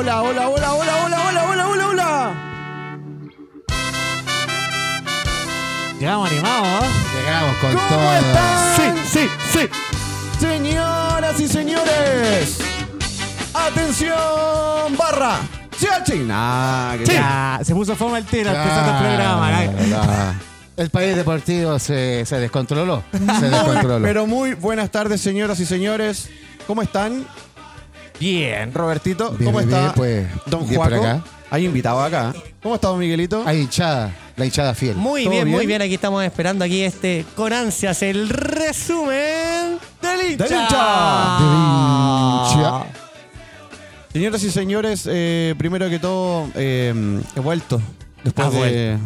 Hola, hola, hola, hola, hola, hola, hola, hola, hola. Llegamos animados, ¿eh? Llegamos con ¿Cómo todo. están? Sí, sí, sí. Señoras y señores. Atención, barra. Nah, que- Ya, se puso fome el tiro empezando el programa. El país deportivo se, se descontroló. Se descontroló. pero muy buenas tardes, señoras y señores. ¿Cómo están? Bien. Robertito, Bien, ¿cómo bien, está? bien, pues, Don Juaco. acá. Hay invitado acá. ¿Cómo está, don Miguelito? Hay hinchada, la hinchada fiel. Muy ¿Todo bien, muy bien? Aquí estamos esperando aquí este con ansias el resumen del hincha. ¡Del hincha! Señoras y señores, eh, primero que todo, eh, he vuelto después de vuelto.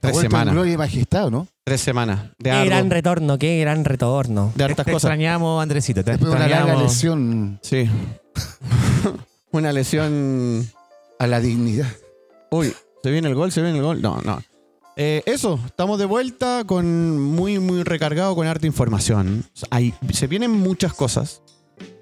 tres semanas. Gloria y majestad, ¿no? Tres semanas de, Qué gran retorno, qué gran retorno. de hartas Te cosas. extrañamos, Andresito. Te Después de una larga extrañamos. lesión Sí. Una lesión. a la dignidad. Uy, ¿se viene el gol? ¿Se viene el gol? No, no. Eh, eso, estamos de vuelta con muy, muy recargado con harta información. Hay, se vienen muchas cosas.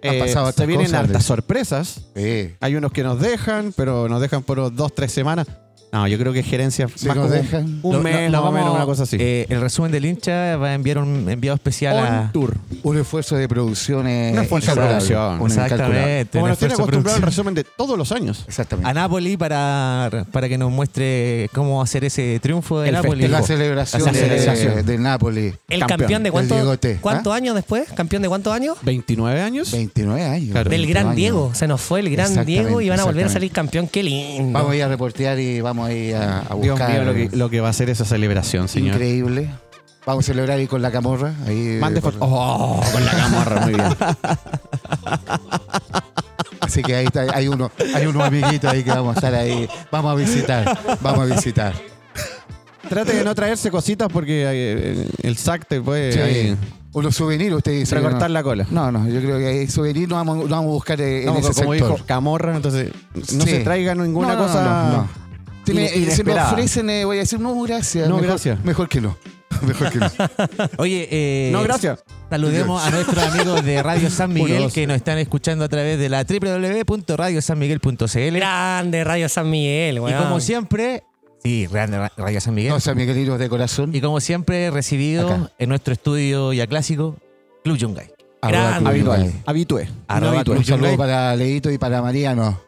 Han pasado se vienen cosas, hartas sorpresas. Sí. Hay unos que nos dejan, pero nos dejan por dos, tres semanas. No, yo creo que gerencia Si más nos como dejan. un mes, lo- lo más o menos, una cosa así. eh, el resumen del hincha va a enviar un enviado especial a. On tour. Un esfuerzo de producción. eh, Un esfuerzo de producción. Exactamente. Como nos tiene acostumbrado al resumen de todos los años. Exactamente. A Napoli para, para que nos muestre cómo hacer ese triunfo de El Napoli. la celebración, La de- celebración. de, Napoli. El Campeón. campeón, de cuánto- ¿ah? cuántos años después? ¿Campeón de cuántos años? 29 años. 29 años. Claro. Del 20 gran años. Diego. Se nos fue el gran Diego y van a volver a salir campeón. Qué lindo. Vamos a ir a reportear y vamos a ir a, a Dios mío, lo que, lo que va a ser esa celebración, señor. Increíble. Vamos a celebrar ahí con la camorra. Ahí, Mande por-. Oh, con la camorra, muy bien. Así que ahí está, hay uno, hay unos amiguitos ahí que vamos a estar ahí. Vamos a visitar. Vamos a visitar. Trate de no traerse cositas porque eh, el SAC te puede Sí. ahí Unos souvenirs, usted dice. recortar no. la cola. No, no, yo creo que hay souvenirs no vamos, no vamos a buscar eh, en No, ese como sector. dijo Camorra, entonces no Sí. se traiga ninguna No, no, cosa. Si me, in- si me inesperada. ofrecen, eh, voy a decir, no, gracias. No, mejor, gracias. Mejor que no. Mejor que no. Oye, eh, No, gracias. Saludemos a nuestros amigos de Radio San Miguel que nos están escuchando a través de la www.radiosanmiguel.cl. Grande Radio San Miguel, Y weón. como siempre, sí, Radio San Miguel. No, San Miguelinos de corazón. Y como siempre, recibido Acá. en nuestro estudio ya clásico, Club Yungay. Club Habitual. Habitué. Un saludo para Leito y para Mariano.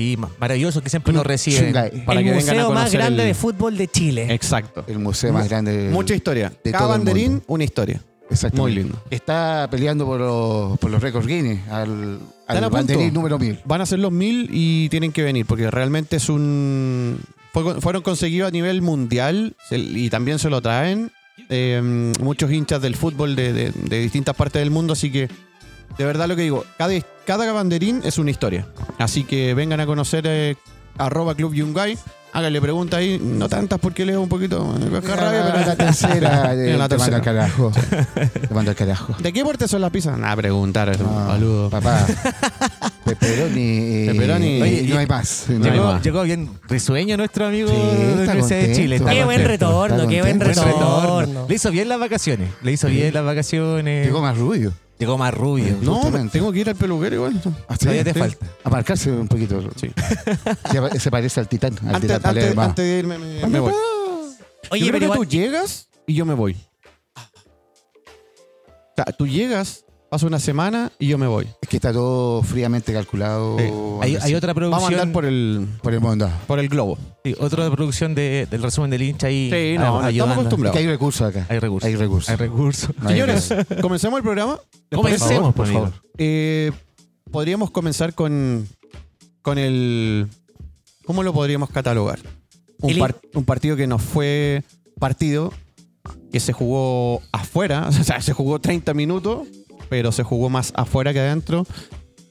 Sí, maravilloso que siempre nos reciben. Yungay. para el que vengan a museo más conocer grande el- de fútbol de Chile. Exacto. El museo más grande. del- Mucha historia. de Cada todo el banderín, mundo. una historia. Exactamente. Muy lindo. Está peleando por los, por los récords Guinness al, Están al a punto. banderín número 1000. Van a ser los mil y tienen que venir porque realmente es un. fue- fueron conseguidos a nivel mundial se- y también se lo traen eh, muchos hinchas del fútbol de, de- de distintas partes del mundo. Así que, de verdad, lo que digo, cada, cada banderín es una historia. Así que vengan a conocer eh, arroba Club Yungay. Háganle preguntas ahí, no tantas porque leo un poquito. me coge rabia, pero- la tercera, eh, En la te manda al carajo. Te manda al carajo. ¿De qué porte son las pizzas? Nada, preguntar. No, Saludos. Papá. Pepperoni. y- Pepperoni. Oye, y- no hay más. No hay Llegó- Llegó, más. llegó bien risueño nuestro amigo Sí, de la está Universidad de contento, Chile. está Qué buen contento, retorno, está qué buen contento. Buen retorno. Le hizo bien las vacaciones. Le hizo bien las vacaciones. Llegó más rubio. Llegó más rubio. No, Justamente. tengo que ir al peluquero igual. Ah, sí, Todavía te falta. A marcarse un poquito. Sí. Se parece al titán. Al Antes, titán antes- Palermo. antes de irme, me, me voy. Oye, Yo creo pero que igual- tú llegas y yo me voy. O sea, tú llegas, pasa una semana y yo me voy. Es que está todo fríamente calculado. Sí. Hay, otra Vamos a producción. andar por el, Por el mundo. por el globo. sí, otra producción de- del resumen del hincha ahí. Sí, no, ah, no, estamos. Es acostumbrados. que hay recursos acá. Hay recursos. Hay recursos. Hay recursos. No hay Señores, recursos. comencemos el programa. Comencemos, por por favor. Eh, podríamos comenzar con, con el. ¿Cómo lo podríamos catalogar? Un, par- un partido que no fue partido, que se jugó afuera, o sea, se jugó 30 minutos, pero se jugó más afuera que adentro.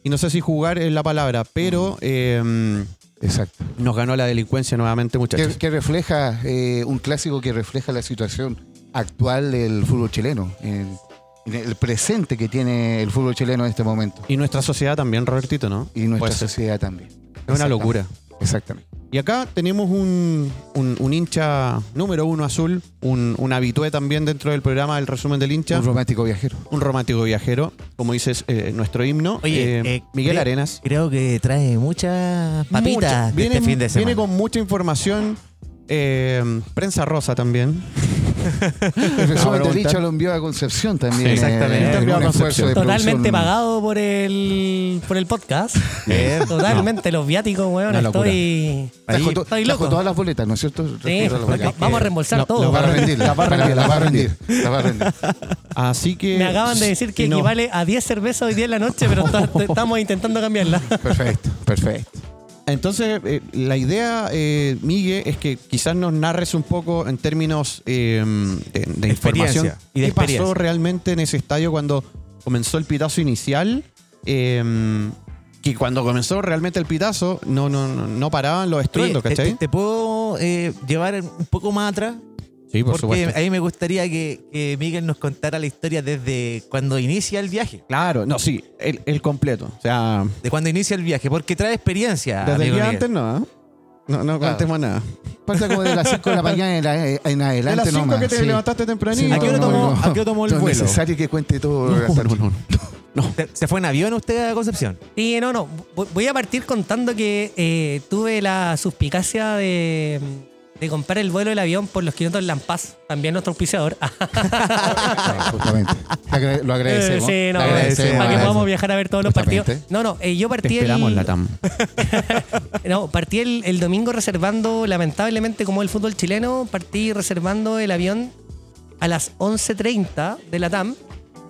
Y no sé si jugar es la palabra, pero eh, Exacto. nos ganó la delincuencia nuevamente, Que, muchachos. que refleja, eh, un clásico que refleja la situación actual del fútbol chileno. En, en el presente que tiene el fútbol chileno en este momento. Y nuestra sociedad también, Robertito, ¿no? Y nuestra sociedad también. Es una locura. Exactamente. Y acá tenemos un, un- un hincha número uno azul, un, un habitué también dentro del programa del resumen del hincha, Un romántico viajero. un romántico viajero, como dices, eh, nuestro himno, Oye, eh, eh, Miguel cre- Arenas. Creo que trae muchas papitas Mucha- de este fin de semana. viene con mucha información, eh, prensa rosa también. El resumen preguntar. hincha lo envió a Concepción también. Sí, exactamente. en un Concepción. de Totalmente pagado por el, por el podcast. Bien. Totalmente, los viáticos, weón. Una. Estoy. Estoy trajo loco. todas las boletas, ¿no es cierto? Sí, vamos a reembolsar todo. lo La va a rendir, la va a rendir, la va a rendir. La va a rendir. Así que. Me acaban de decir que no- equivale a 10 cervezas hoy día en la noche, pero ta- estamos intentando cambiarla. Perfecto, perfecto. Entonces, eh, la idea, eh, Migue, es que quizás nos narres un poco en términos eh, de, información. y de ¿Qué pasó realmente en ese estadio cuando comenzó el pitazo inicial? Eh, que cuando comenzó realmente el pitazo no, no, no, paraban los estruendos, Oye, ¿cachai? te- te puedo eh, llevar un poco más atrás? Sí, por Porque supuesto. a mí me gustaría que, que Miguel nos contara la historia desde cuando inicia el viaje. Claro, no, sí, el, el completo. O sea, De cuando inicia el viaje, porque trae experiencia. desde el amigo día Miguel. antes no, ¿eh? No, no contemos nada. Falta como de las 5 de la mañana en, la- en De adelante las 5 nomás. que te sí. levantaste tempranito. ¿A qué hora no, tomó- no, a qué hora tomó el no es vuelo? necesario que cuente todo. No, hasta- no, no. ¿Se, se fue en avión usted a Concepción? Sí, no, no. Voy- Voy a partir contando que eh, tuve la suspicacia de, de comprar el vuelo del avión por los kilómetros Lampaz, también nuestro auspiciador. Justamente. Lo agradecemos. Sí, no, agradecemos, para que podamos viajar a ver todos los partidos. No, no, eh, yo Te partí esperamos, el. No, partí el, el domingo reservando, lamentablemente, como el fútbol chileno, partí reservando el avión a las 11.30 de la TAM,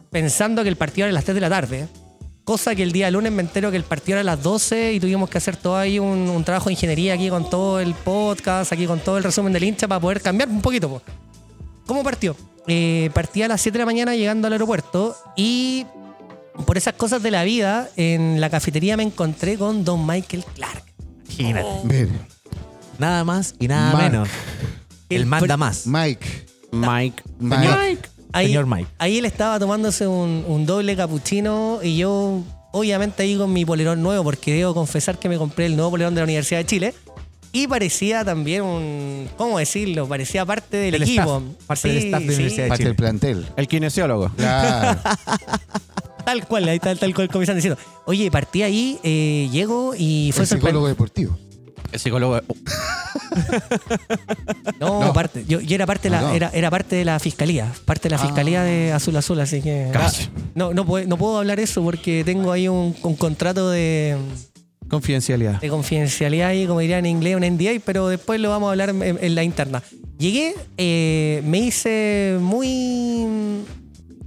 pensando que el partido era a las 3 de la tarde. Cosa que el día lunes me entero que el partido era a las 12 y tuvimos que hacer todo ahí un, un trabajo de ingeniería aquí con todo el podcast, aquí con todo el resumen del hincha para poder cambiar un poquito. po. ¿Cómo partió? Eh, partí a las 7 de la mañana llegando al aeropuerto y por esas cosas de la vida, en la cafetería me encontré con Don Michael Clark. Imagínate. Bien. Nada más y nada Mark. menos. El El manda más. Mike. Mike. Mike. Ahí, Señor Mike. ahí él estaba tomándose un, un doble capuchino y yo, obviamente, ahí con mi polerón nuevo, porque debo confesar que me compré el nuevo polerón de la Universidad de Chile. Y parecía también un. ¿Cómo decirlo? Parecía parte del, equipo. staff, parte del staff de la Universidad de Parte Chile. del plantel. El kinesiólogo. Claro. Tal cual, ahí está tal cual como están diciendo. Oye, partí ahí, eh, llego y fue el psicólogo deportivo. El psicólogo. No, No. parte. Yo, yo era parte de la, No, no. Era, era parte de la fiscalía. Parte de la Ah. fiscalía de Azul Azul, así que. Casi. No, no, puedo, no puedo hablar eso porque tengo ahí un, un contrato de, Confidencialidad. de confidencialidad ahí, como diría en inglés, un NDA, pero después lo vamos a hablar en, en la interna. Llegué, eh, me hice muy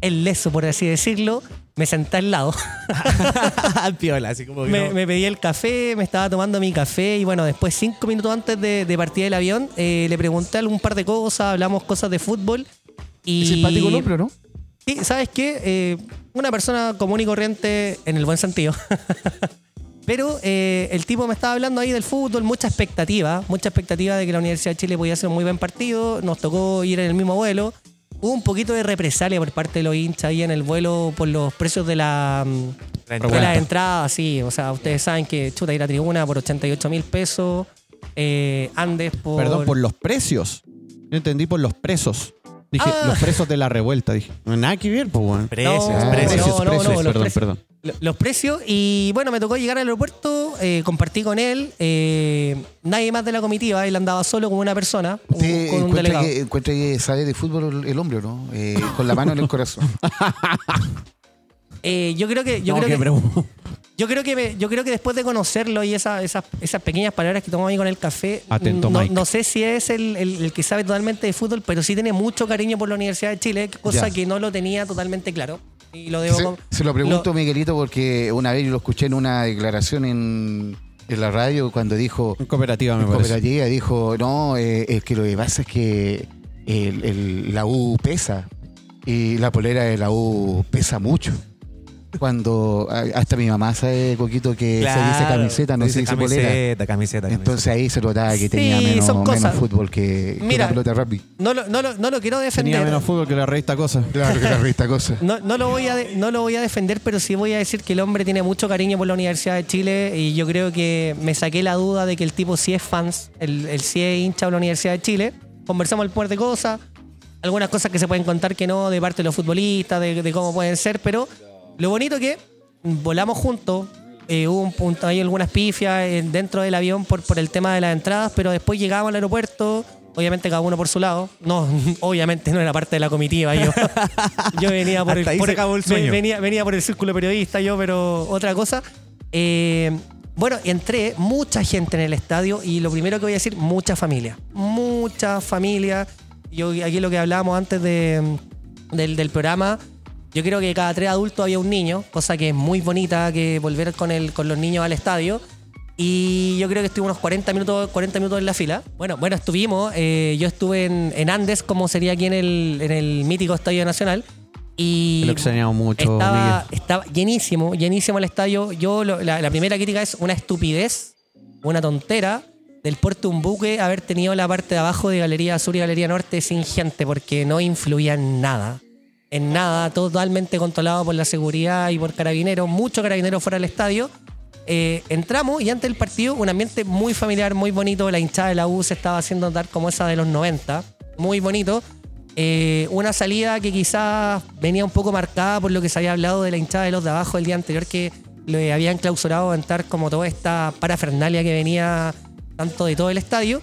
el leso, por así decirlo. Me senté al lado. Piola, así como que me, no. me pedí el café, me estaba tomando mi café y bueno, después, cinco minutos antes de, de partir del avión, eh, le pregunté algún par de cosas, hablamos cosas de fútbol. Y Es simpático el hombre, ¿no? Sí, ¿sabes qué? Eh, una persona común y corriente en el buen sentido. Pero eh, el tipo me estaba hablando ahí del fútbol, mucha expectativa, mucha expectativa de que la Universidad de Chile podía hacer un muy buen partido. Nos tocó ir en el mismo vuelo. Hubo un poquito de represalia por parte de los hinchas ahí en el vuelo por los precios de la, mm, La de entrada. las entradas, sí. O sea, ustedes saben que chuta ir a tribuna por 88 mil pesos. eh, Andes por. Perdón, por los precios. Yo entendí por los presos. Dije, Ah. los presos de la revuelta. Dije, nada que ver, pues, weón. Precios, No, precios. no, no, precios, los perdón, precios. perdón. Lo- los precios y bueno, me tocó llegar al aeropuerto, eh, compartí con él, eh, nadie más de la comitiva, él andaba solo con una persona, un- Usted con un encuentra delegado. que, encuentra que sabe de fútbol el, hombre, ¿o ¿no? Eh, con la mano en el corazón. Eh, yo creo que yo No, creo que pregunta. Yo creo que me- yo creo que después de conocerlo y esa- esas, esas pequeñas palabras que tomó ahí con el café, Atento, no, Mike. no sé si es el, el- el que sabe totalmente de fútbol, pero sí tiene mucho cariño por la Universidad de Chile, cosa que no lo tenía totalmente claro. Y lo debo Se, con- se lo pregunto, lo- Miguelito, porque una vez yo lo escuché en una declaración en, en la radio cuando dijo, En cooperativa, me en parece. cooperativa, dijo, no, eh, es que lo que pasa es que el- el- la U pesa y la polera de la U pesa mucho. Cuando hasta mi mamá sabe, Coquito, que se dice camiseta, no se dice polera. camiseta, camiseta, Entonces ahí se notaba que Sí, tenía menos, son menos fútbol que, que Mira. la pelota de rugby. No lo, no lo- no lo quiero Tenía defender. menos fútbol que la revista Cosa. Claro que la revista cosa. No, no lo voy a de- no lo voy a defender, pero sí voy a decir que el hombre tiene mucho cariño por la Universidad de Chile y yo creo que me saqué la duda de que el tipo sí es fans, el, el sí es hincha de la Universidad de Chile. Conversamos el par de cosas, algunas cosas que se pueden contar que no de parte de los futbolistas, de, de cómo pueden ser, pero lo bonito que volamos juntos. eh, hubo un punto, hay algunas pifias eh, dentro del avión por, por el tema de las entradas, pero después llegamos al aeropuerto, obviamente cada uno por su lado. No, obviamente no era parte de la comitiva. Yo, yo venía por el, Hasta por se acabó el sueño. Venía, venía por el círculo periodista, yo, pero otra cosa. Eh, bueno, entré, mucha gente en el estadio y lo primero que voy a decir, mucha familia. Mucha familia. Yo aquí lo que hablábamos antes de, del, del programa, yo creo que cada tres adultos había un niño, cosa que es muy bonita que volver con, el, con los niños al estadio. Y yo creo que estuve unos 40 minutos, 40 minutos en la fila. Bueno, bueno, estuvimos. eh, yo estuve en, en Andes, como sería aquí en el, en el mítico Estadio Nacional. Y Lo extrañamos mucho, estaba, estaba llenísimo, llenísimo el estadio. Yo lo- la, la primera crítica es una estupidez, una tontera del puerto un buque haber tenido la parte de abajo de Galería Sur y Galería Norte sin gente porque no influía en nada. En nada, totalmente controlado por la seguridad y por carabineros, muchos carabineros fuera del estadio. Eh, entramos y antes del partido un ambiente muy familiar, muy bonito. La hinchada de la U se estaba haciendo dar como esa de los 90. Muy bonito. Eh, una salida que quizás venía un poco marcada por lo que se había hablado de la hinchada de los de abajo el día anterior que le habían clausurado a entrar como toda esta parafernalia que venía tanto de todo el estadio.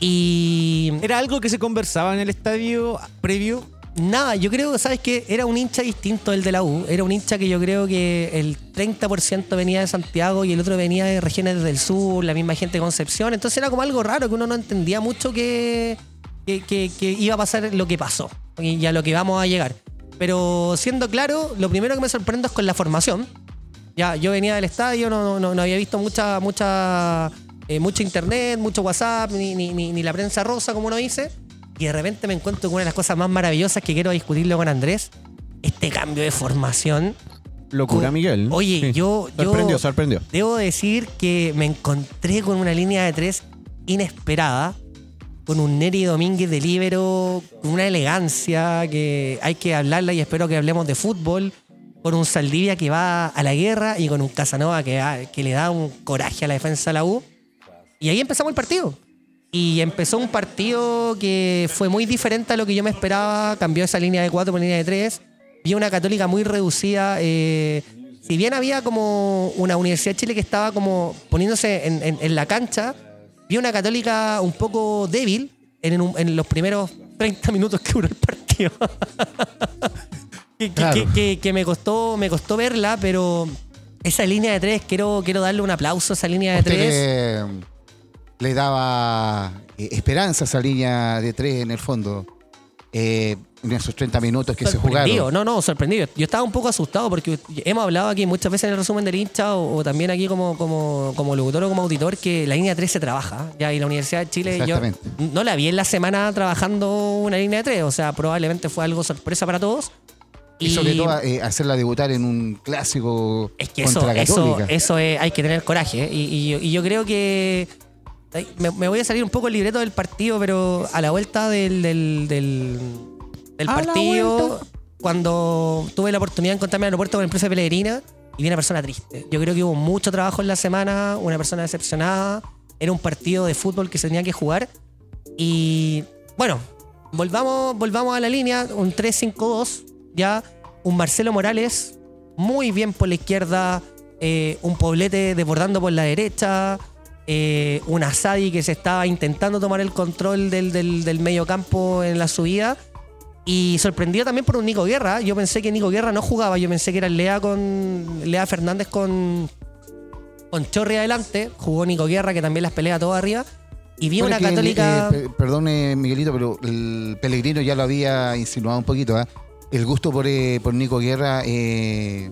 Y ¿Era algo que se conversaba en el estadio previo? Nada, yo creo que, ¿sabes qué? Era un hincha distinto el de la U. Era un hincha que yo creo que el 30% venía de Santiago y el otro venía de regiones del sur, la misma gente de Concepción. Entonces era como algo raro que uno no entendía mucho que, que, que- que iba a pasar lo que pasó y a lo que vamos a llegar. Pero siendo claro, lo primero que me sorprende es con la formación. Ya, yo venía del estadio, no, no, no había visto mucha, mucha, eh, mucho internet, mucho WhatsApp, ni, ni, ni, ni la prensa rosa, como uno dice. Y de repente me encuentro con una de las cosas más maravillosas que quiero discutirlo con Andrés. Este cambio de formación. Locura, Cu- Miguel. Oye, Sí. yo- yo- Sorprendió, sorprendió. Debo decir que me encontré con una línea de tres inesperada, con un Neri Domínguez de libero, con una elegancia que hay que hablarla y espero que hablemos de fútbol, con un Saldivia que va a la guerra y con un Casanova que, ah, que le da un coraje a la defensa de la U. Y ahí empezamos el partido. Y empezó un partido que fue muy diferente a lo que yo me esperaba. Cambió esa línea de cuatro por línea de tres. Vi una católica muy reducida. eh, si bien había como una Universidad de Chile que estaba como poniéndose en, en- en la cancha, vi una católica un poco débil en, un- en los primeros 30 minutos que duró el partido. que, que- Claro. que- que- que me costó, me costó verla, pero esa línea de tres, quiero, quiero darle un aplauso a esa línea de Usted tres. le, le daba eh, esperanza a esa línea de tres en el fondo. eh, en esos 30 minutos que se jugaron. no, no, sorprendido. Yo estaba un poco asustado porque hemos hablado aquí muchas veces en el resumen del hincha o, o también aquí como, como, como locutor o como auditor que la línea 3 se trabaja. Ya, y la Universidad de Chile, yo Exactamente. no la vi en la semana trabajando una línea de 3. O sea, probablemente fue algo sorpresa para todos. Y, sobre todo eh, hacerla debutar en un clásico Es que eso, contra eso, Católica. eso es- hay que tener coraje. ¿eh? Y, y yo- y yo creo que. Me, me voy a salir un poco el libreto del partido, pero a la vuelta del, del, partido, cuando tuve la oportunidad de encontrarme en el aeropuerto con el profe Pellegrina, y vi una persona triste. Yo creo que hubo mucho trabajo en la semana, una persona decepcionada. Era un partido de fútbol que se tenía que jugar. Y bueno, volvamos, volvamos a la línea, un 3-5-2, ya un Marcelo Morales muy bien por la izquierda, eh, un Poblete desbordando por la derecha, eh, un Asadi que se estaba intentando tomar el control del, del, del medio campo en la subida. Y sorprendido también por un Nico Guerra. Yo pensé que Nico Guerra no jugaba, yo pensé que era Lea con. Lea Fernández con. Con Chorri adelante. Jugó Nico Guerra, que también las pelea todo arriba. Y vi una el- católica. eh, pe- perdone, Miguelito, pero el Pellegrino ya lo había insinuado un poquito. ¿ah? El gusto por, eh, por Nico Guerra eh,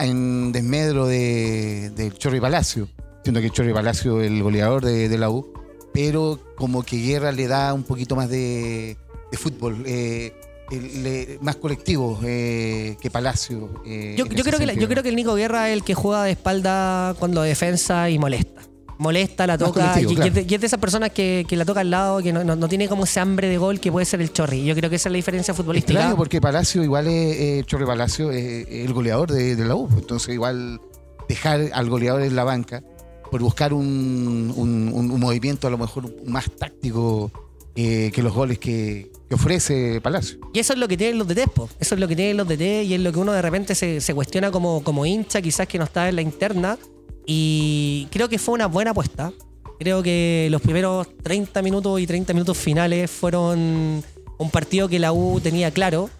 en desmedro de, del Chorri Palacio. Siendo que Chorri Palacio es el goleador de, de la U. Pero como que Guerra le da un poquito más de, de fútbol. Eh, el- le- más colectivo eh, que Palacio. eh, Yo, yo creo que la- yo creo que el Nico Guerra es el que juega de espalda cuando defensa y molesta. Molesta, la toca. Y, y claro. es de, y es de esas personas que, que la toca al lado, que no, no- no tiene como ese hambre de gol que puede ser el Chorri. Yo creo que esa es la diferencia futbolística. Extraño porque Palacio igual es, eh, Chorre Palacio es el goleador de, de la U. Entonces igual dejar al goleador en la banca por buscar un, un- movimiento a lo mejor más táctico eh, que los goles que, ofrece Palacio. Y eso es lo que tienen los DT, po. Eso es lo que tienen los DT y es lo que uno de repente se, se cuestiona como, como hincha, quizás que no está en la interna. Y creo que fue una buena apuesta. Creo que los primeros 30 minutos y 30 minutos finales fueron un partido que la U tenía claro.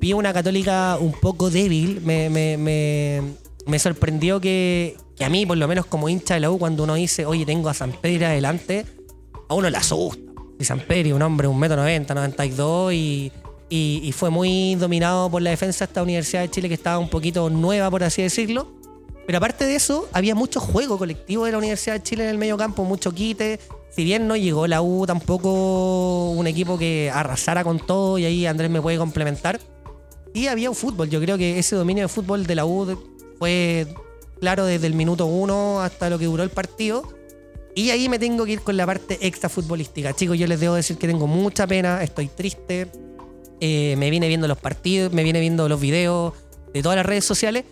Vi una católica un poco débil. Me- me- me sorprendió que, que a mí, por lo menos como hincha de la U, cuando uno dice, oye, tengo a San Pedro adelante, a uno le asusta. Y San Pedro, un hombre, un metro noventa, 92, y, y, y fue muy dominado por la defensa de esta Universidad de Chile que estaba un poquito nueva, por así decirlo. Pero aparte de eso, había mucho juego colectivo de la Universidad de Chile en el medio campo, mucho quite. Si bien no llegó la U tampoco un equipo que arrasara con todo, y ahí Andrés me puede complementar. Y había un fútbol. Yo creo que ese dominio de fútbol de la U fue claro desde el minuto uno hasta lo que duró el partido. Y ahí me tengo que ir con la parte extra futbolística. Chicos, yo les debo decir que tengo mucha pena, estoy triste. eh, me viene viendo los partidos, me viene viendo los videos de todas las redes sociales.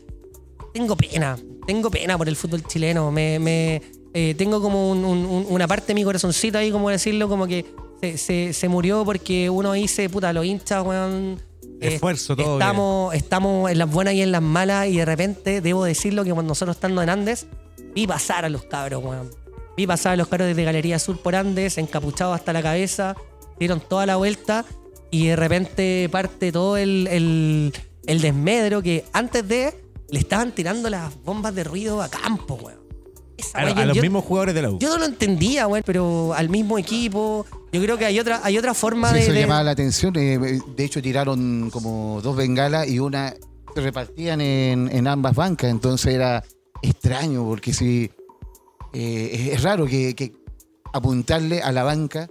Tengo pena, tengo pena por el fútbol chileno. Me, me, eh, tengo como un- un- un- una parte de mi corazoncito ahí, como decirlo, como que se, se- se murió porque uno dice, puta, los hinchas, weón. Eh, Esfuerzo, todo Estamos, estamos en las buenas y en las malas, y de repente, debo decirlo, que cuando nosotros estando en Andes, vi pasar a los cabros, weón. Vi pasar a los cabros desde Galería Sur por Andes, encapuchados hasta la cabeza, dieron toda la vuelta, y de repente parte todo el, el, el desmedro que antes de le estaban tirando las bombas de ruido a campo, weón. Esa A, weá, a yo- los yo- mismos jugadores de la U. yo no lo entendía, weón, pero al mismo equipo. Yo creo que hay otra, hay otra forma Sí, de. eso de- llamaba la atención. eh, de hecho, tiraron como dos bengalas y una se repartían en, en ambas bancas. Entonces era extraño porque si eh, es, es raro que, que apuntarle a la banca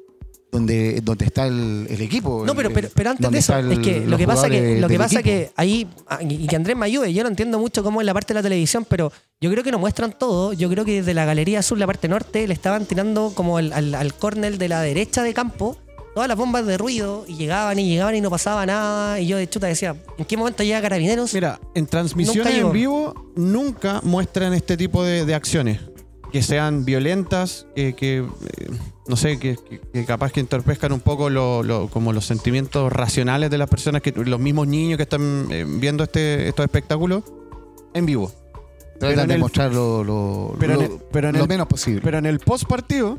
donde, donde está el, el equipo. No, pero, el- pero, pero antes de eso, es que lo que pasa que, lo que, pasa equipo. que ahí, ah, y que Andrés me ayude, yo no entiendo mucho cómo es la parte de la televisión, pero yo creo que nos muestran todo. Yo creo que desde la galería sur, la parte norte, le estaban tirando como al, al, al córner de la derecha de campo todas las bombas de ruido y llegaban y llegaban y no pasaba nada. Y yo de chuta decía, ¿en qué momento llega Carabineros? Mira, en transmisiones en vivo nunca muestran este tipo de, de acciones. Que sean violentas, que, que, eh, no sé, que, capaz que entorpezcan un poco lo- lo- como los sentimientos racionales de las personas, que los mismos niños que están eh, viendo este, estos espectáculos en vivo. Tratan de mostrar lo, lo- pero en lo- el- pero en lo el- menos posible. Pero en el post partido,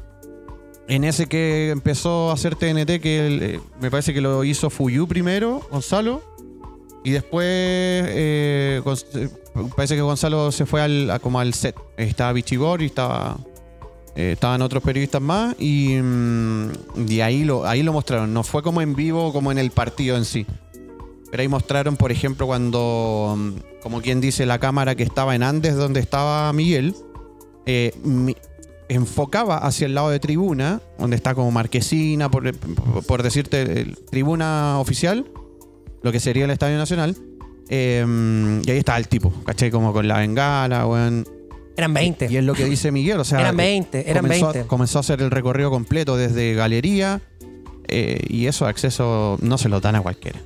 en ese que empezó a hacer TNT, que eh, me parece que lo hizo Fuyu primero, Gonzalo, y después eh, eh, parece que Gonzalo se fue al, como al set. Estaba Bichigor y estaba, eh, estaban otros periodistas más, y, mm, y ahí, lo, ahí lo mostraron. No fue como en vivo, como en el partido en sí. Pero ahí mostraron, por ejemplo, cuando, mm, como quien dice, la cámara que estaba en Andes, donde estaba Miguel, mi- enfocaba hacia el lado de tribuna, donde está como marquesina, por, por decirte, tribuna oficial, lo que sería el Estadio Nacional. eh, y ahí estaba el tipo, ¿cachai? Como con la bengala, weón. Eran 20. Y es lo que dice Miguel, o sea. Eran 20, eran comenzó, 20. comenzó a hacer el recorrido completo desde galería. eh, y eso acceso no se lo dan a cualquiera.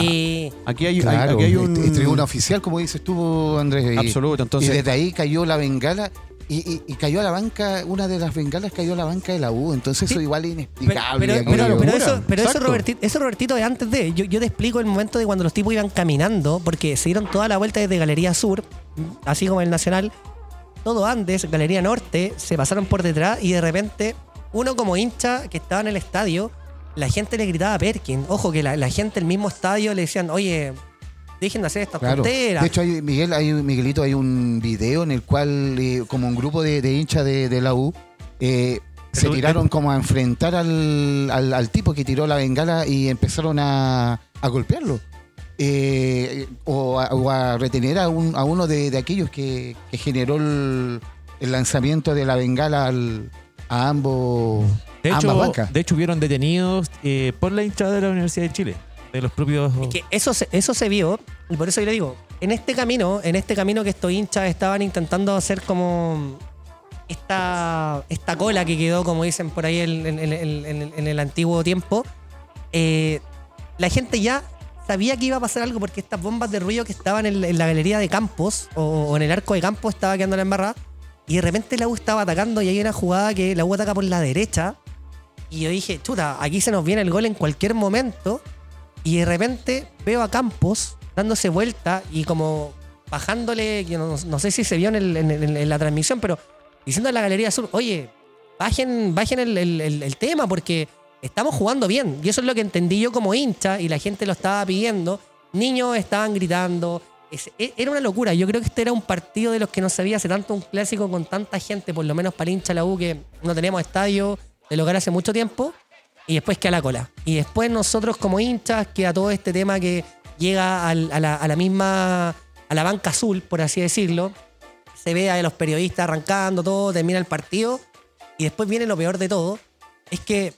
Y Aquí hay, hay- Claro, aquí hay un. es tribuna oficial, como dices tú, Andrés. y- Absoluto. Y Entonces, desde ahí cayó la bengala y, y- y cayó a la banca, una de las bengalas cayó a la banca de la U, entonces Sí. eso igual es Pero, inexplicable. pero- eso, pero eso. Robertito, eso, Robertito, es antes de. Yo, yo te explico el momento de cuando los tipos iban caminando, porque se dieron toda la vuelta desde Galería Sur, así como el Nacional, todo Andes, Galería Norte, se pasaron por detrás y de repente, uno como hincha que estaba en el estadio, la gente le gritaba a Perkin. Ojo, que la, la gente del mismo estadio le decían, oye, dejen de hacer estas Claro. tonteras. De hecho, hay, Miguel, hay, Miguelito, hay un video en el cual, eh, como un grupo de, de hinchas de, de la U, eh, se tiraron como a enfrentar al, al- al tipo que tiró la bengala y empezaron a, a golpearlo. Eh, o, a, o a retener a, un- a uno de, de aquellos que, que generó el, el lanzamiento de la bengala al- a ambos De hecho, de hecho, hubieron detenidos eh, por la hinchada de la Universidad de Chile. De los propios. Es que eso se, eso se vio, y por eso yo le digo, en este camino, en este camino que estos hinchas estaban intentando hacer como esta, esta cola que quedó, como dicen por ahí en, el antiguo tiempo, eh, la gente ya sabía que iba a pasar algo porque estas bombas de ruido que estaban en, en la galería de Campos o, o en el arco de Campos estaba quedando la embarrada y de repente la U estaba atacando y hay una jugada que la U ataca por la derecha y yo dije, chuta, aquí se nos viene el gol en cualquier momento y de repente veo a Campos dándose vuelta y como bajándole, no, no sé si se vio en, el- la transmisión, pero diciendo a la Galería Sur, oye, bajen, bajen el, tema porque estamos jugando bien. Y eso es lo que entendí yo como hincha y la gente lo estaba pidiendo. Niños estaban gritando. E- era una locura. Yo creo que este era un partido de los que no se veía hace tanto un clásico con tanta gente, por lo menos para el hincha la U, que no tenemos estadio de lograr hace mucho tiempo. Y después que a la cola. Y después nosotros como hinchas, que a todo este tema que llega a, la, misma, a la banca azul, por así decirlo, se ve a los periodistas arrancando todo, termina el partido. Y después viene lo peor de todo, es que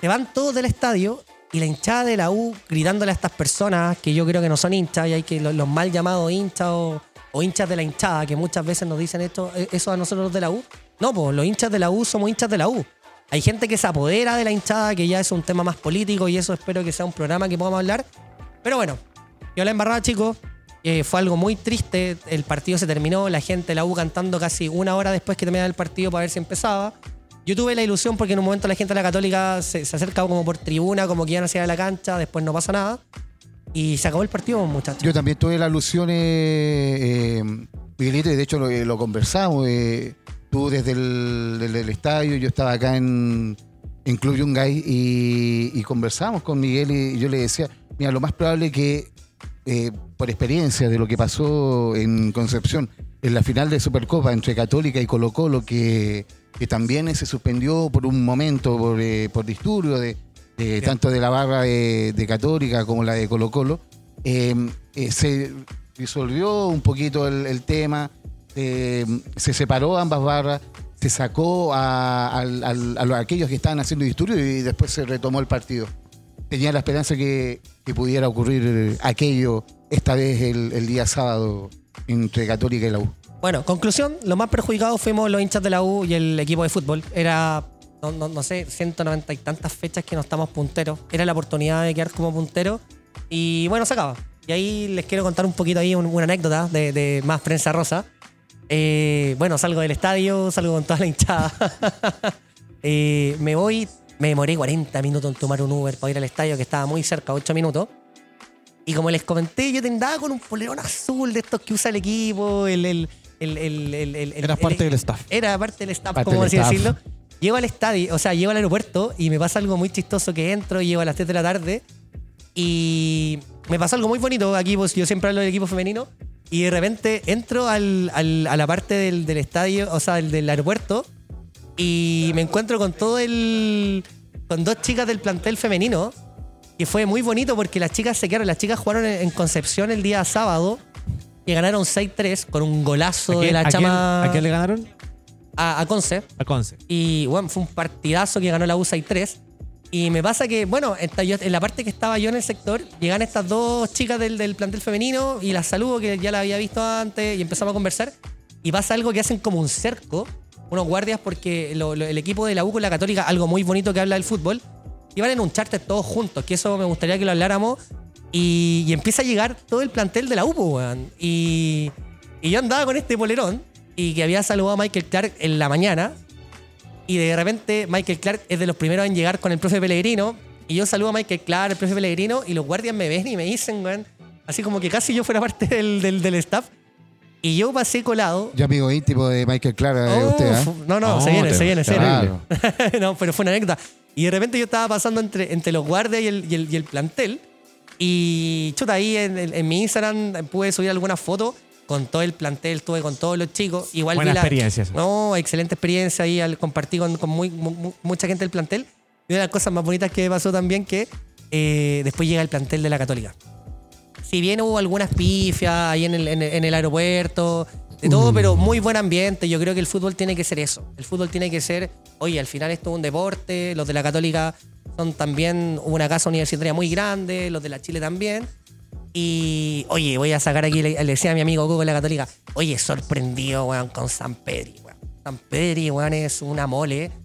se van todos del estadio y la hinchada de la U gritándole a estas personas que yo creo que no son hinchas y hay que los, mal llamados hinchas o, o hinchas de la hinchada que muchas veces nos dicen esto, eh, eso a nosotros de la U. No, pues los hinchas de la U somos hinchas de la U. Hay gente que se apodera de la hinchada, que ya es un tema más político y eso espero que sea un programa que podamos hablar. Pero bueno, yo la embarrada, chicos. eh, fue algo muy triste. El partido se terminó, la gente la U cantando casi una hora después que terminaba el partido para ver si empezaba. Yo tuve la ilusión porque en un momento la gente de la Católica se, se acerca como por tribuna, como que iban hacia la cancha, después no pasa nada. Y se acabó el partido, muchachos. Yo también tuve la alusión, eh, eh, de hecho lo, eh, conversamos. Tú desde el, desde el estadio, yo estaba acá en, en Club Yungay y, y conversamos con Miguel y yo le decía, mira, lo más probable que, eh, por experiencia de lo que pasó en Concepción, en la final de Supercopa entre Católica y Colo Colo, que, que también se suspendió por un momento por, eh, por disturbio de, de- tanto de la barra de, de Católica como la de Colo Colo, eh, eh, se disolvió un poquito el, el tema, eh, se separó ambas barras, se sacó a, a los- a aquellos que estaban haciendo disturbios y después se retomó el partido. Tenía la esperanza que, que pudiera ocurrir eh, aquello esta vez el, el día sábado entre Católica y la U. Bueno, conclusión, los más perjudicados fuimos los hinchas de la U y el equipo de fútbol. Era, no, no- no sé, 190 y tantas fechas que no estamos punteros. Era la oportunidad de quedar como puntero. Y bueno, se acaba. Y ahí les quiero contar un poquito ahí un- una anécdota de, de más prensa rosa. Eh, bueno, salgo del estadio, salgo con toda la hinchada. Eh, me voy, me demoré 40 minutos en tomar un Uber para ir al estadio que estaba muy cerca, 8 minutos. Y como les comenté, yo andaba con un polerón azul de estos que usa el equipo, el... el, el, el, el- parte el- del staff. Era parte del staff, Parte como así staff. decirlo. Llego al estadio, o sea, llego al aeropuerto y me pasa algo muy chistoso que entro, llego a las 3 de la tarde y me pasa algo muy bonito. Aquí pues, yo siempre hablo del equipo femenino y de repente entro al- al- a la parte del, del estadio, o sea, del, del aeropuerto y me encuentro con todo el... con dos chicas del plantel femenino y fue muy bonito porque las chicas se quedaron, las chicas jugaron en, Concepción el día sábado y ganaron 6-3 con un golazo ¿A de la a quién- chama a quién le ganaron? a, a Conce. A Conce. Y bueno, fue un partidazo que ganó la USA 3. Y me pasa que, bueno, en la parte que estaba yo en el sector, llegan estas dos chicas del, del plantel femenino y las saludo, que ya la había visto antes, y empezamos a conversar. Y pasa algo que hacen como un cerco, unos guardias, porque el equipo de la U con la Católica, algo muy bonito que habla del fútbol, iban en un charter todos juntos, que eso me gustaría que lo habláramos. Y, y empieza a llegar todo el plantel de la U, weón. Y, y yo andaba con este polerón y que había saludado a Michael Clark en la mañana. Y de repente Michael Clark es de los primeros en llegar con el profe Pellegrino. Y yo saludo a Michael Clark, el profe Pellegrino, y los guardias me ven y me dicen, weón, así como que casi yo fuera parte del, del, del staff. Y yo pasé colado. Yo amigo íntimo de Michael Clara, eh, usted, ¿ah? Uf, no, no, No, se viene, se viene, se viene. Claro. no, pero fue una anécdota. Y de repente yo estaba pasando entre, entre los guardias y el, y el- y el plantel. Y chuta, ahí en, en- en mi Instagram pude subir algunas fotos con todo el plantel, estuve con todos los chicos. Igual Buena vi la- experiencia. No, excelente experiencia ahí al compartir con, con muy, mu- mu- mucha gente del plantel. Y una de las cosas más bonitas que pasó también que eh, después llega el plantel de la Católica. Si bien hubo algunas pifias ahí en el, en el- en el aeropuerto, de todo, pero muy buen ambiente. Yo creo que el fútbol tiene que ser eso. El fútbol tiene que ser, oye, al final esto es un deporte, los de la Católica Son también una casa universitaria muy grande, los de la Chile también. Y, oye, voy a sacar aquí, le, le decía a mi amigo Google la Católica, oye, sorprendido, weón, con San Pedri, weón. San Pedri, weón, es una mole.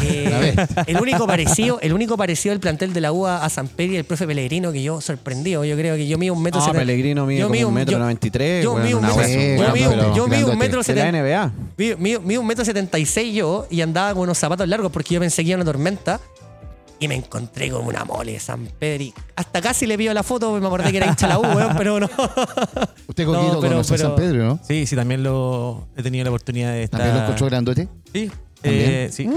Eh, el único parecido, el único parecido del plantel de la UA a San Pedri el profe Pellegrino que yo sorprendido. Yo creo que yo mido un metro No, setenta- Pellegrino mide yo como mido un metro yo- 93. yo weón, mido un una metro- wea así. Sí, yo mido- un metro setenta-. Mido, un metro setenta y seis yo y andaba con unos zapatos largos porque yo pensé que iba una tormenta y me encontré con una mole San Pedri. Hasta casi le pido la foto porque me acordé que era hincha de la U, weón, pero no. Usted, No, Coquito, pero- conoce a pero- San Pedro, ¿no? Sí, sí, también lo he tenido la oportunidad de estar. ¿También lo encontró grandote? Sí, eh, sí.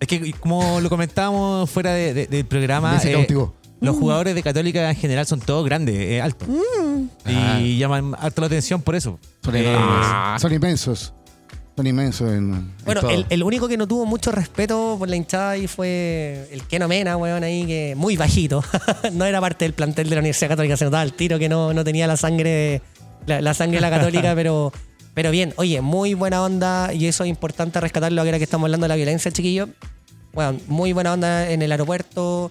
Es que como lo comentábamos fuera de- de- del programa, eh, los jugadores de Católica en general son todos grandes, eh, altos. Ah. Y llaman harto la atención por eso. Son Eh. Son inmensos. Son inmensos en, en Bueno, todo. el, el único que no tuvo mucho respeto por la hinchada ahí fue el Keno Mena, weón, ahí que muy bajito. no era parte del plantel de la Universidad Católica, se notaba el tiro que no, no tenía la sangre la, la sangre de la Católica, pero, pero bien, oye, muy buena onda y eso es importante rescatarlo ahora que estamos hablando de la violencia, chiquillo. Bueno, muy buena onda en el aeropuerto,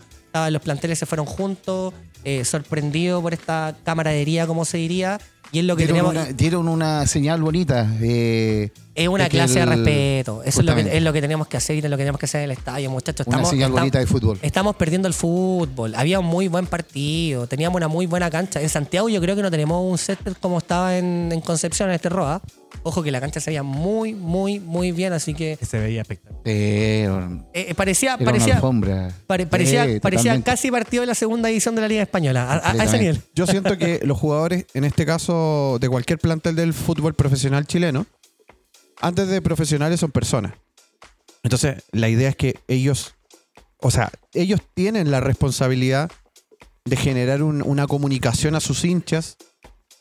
los planteles se fueron juntos, eh, sorprendido por esta camaradería, como se diría, y es lo que dieron, tenemos... una, dieron una señal bonita. eh, Es una clase de respeto. Eso es lo, que, es lo que tenemos que hacer y es lo que tenemos que hacer en el estadio, muchachos. una Estamos, señal estamos- bonita de fútbol. estamos perdiendo el fútbol. Había un muy buen partido. Teníamos una muy buena cancha. En Santiago yo creo que no tenemos un césped como estaba en, en Concepción, en este Roa. Ojo que la cancha se veía muy, muy, muy bien. Así que Se veía espectacular. Pero eh, parecía, era una parecía, alfombra. pare- parecía, parecía totalmente. casi partido de la segunda división de la Liga Española. A, a- a ese Completamente. nivel. Yo siento que los jugadores, en este caso, de cualquier plantel del fútbol profesional chileno, antes de profesionales son personas. Entonces, la idea es que ellos, o sea, ellos tienen la responsabilidad de generar un- una comunicación a sus hinchas,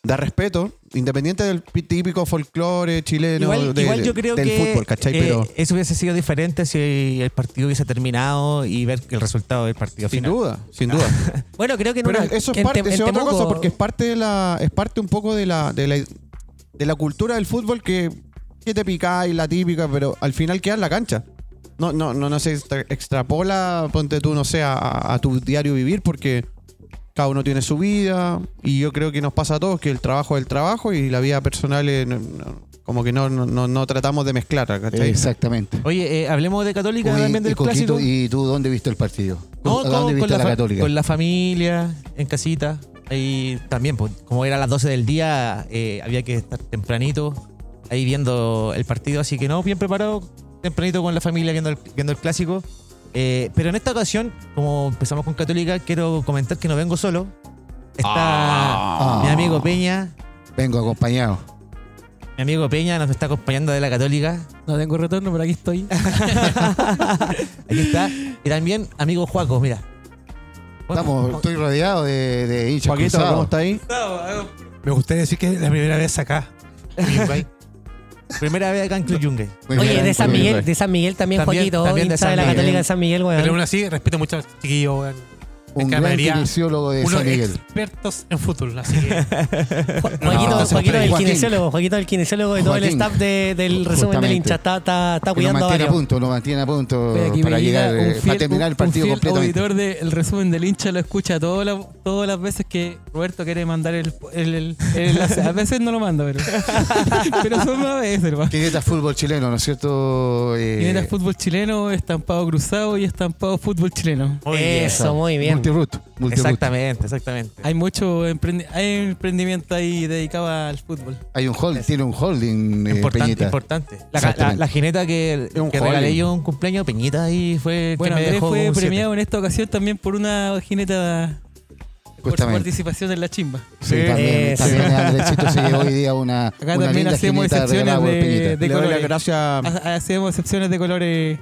dar respeto, independiente del pi- típico folclore chileno Igual, de- igual yo creo del que fútbol, ¿cachai? eh, Pero eso hubiese sido diferente si el partido hubiese terminado y ver el resultado del partido sin final. duda, sin duda. Bueno, creo que Pero una- eso es parte, eso es otra Temuco- cosa, porque es parte de la, es parte un poco de la, de la, de la cultura del fútbol que, que te pica y la típica, pero al final queda en la cancha. No, no, no, no se extra- extrapola, ponte tú, no sé, a, a tu diario vivir, porque cada uno tiene su vida, y yo creo que nos pasa a todos que el trabajo es el trabajo y la vida personal es, no- no- como que no, no, no, tratamos de mezclar, ¿cachai? Exactamente. Oye, eh, hablemos de Católica Oye, también y, del Coquito, clásico. ¿y tú dónde viste el partido? No, ¿Dónde con, viste con la, Católica? con la familia, en casita. Ahí también, pues, como era a las 12 del día, eh, había que estar tempranito ahí viendo el partido. Así que no, bien preparado, tempranito con la familia viendo el, viendo el clásico. Eh, pero en esta ocasión, como empezamos con Católica, quiero comentar que no vengo solo. Está Ah. mi amigo Peña. Vengo acompañado. Mi amigo Peña nos está acompañando de la Católica. No tengo retorno, pero aquí estoy. Aquí está. Y también amigo Juaco, mira. Estamos, estoy rodeado de, de hinchas Joaquito, cruzados. ¿cómo está ahí? Me gustaría decir que es la primera vez acá. Primera vez acá en Club Yungue. Muy Oye, de San. Miguel, de San Miguel también, También- Joaquito, también de hincha de, San la Miguel. Católica de San Miguel, weón. Pero aún así, respeto mucho a los chiquillos, weón. Un gran kinesiólogo de San Miguel. expertos en fútbol, así que. Joaquito, No, Joaquito Joaquín. el kinesiólogo, Joaquito el kinesiólogo de todo el Joaquín. staff de- del resumen del Justamente. hincha. Está, está, está lo cuidando a mantiene a varios. punto, lo mantiene a punto aquí para llega llegar, eh, un para fiel- terminar el un partido fiel completamente. auditor del resumen del hincha lo escucha todas las todas las veces que Roberto quiere mandar el, el, el- el enlace. A veces no lo manda, pero. pero son más veces, hermano. Quineta fútbol chileno, ¿no es cierto? Eh, el fútbol chileno, estampado cruzado y estampado fútbol chileno. Muy bien. Eso, muy bien. Multiroot. Exactamente, exactamente. Hay mucho emprendi- hay emprendimiento ahí dedicado al fútbol. Hay un holding, tiene un holding, eh, importante, importante. La, la, Exactamente. la jineta que, Es un que regalé yo un cumpleaños, Peñita, ahí fue. Bueno, que me Andrés dejó fue un siete. premiado en esta ocasión también por una jineta por su participación en la chimba. Sí, Eh, también, también Andresito se llevó hoy día una, Acá una también linda hacemos excepciones de- colores. gracias. Ha- Hacemos excepciones de colores.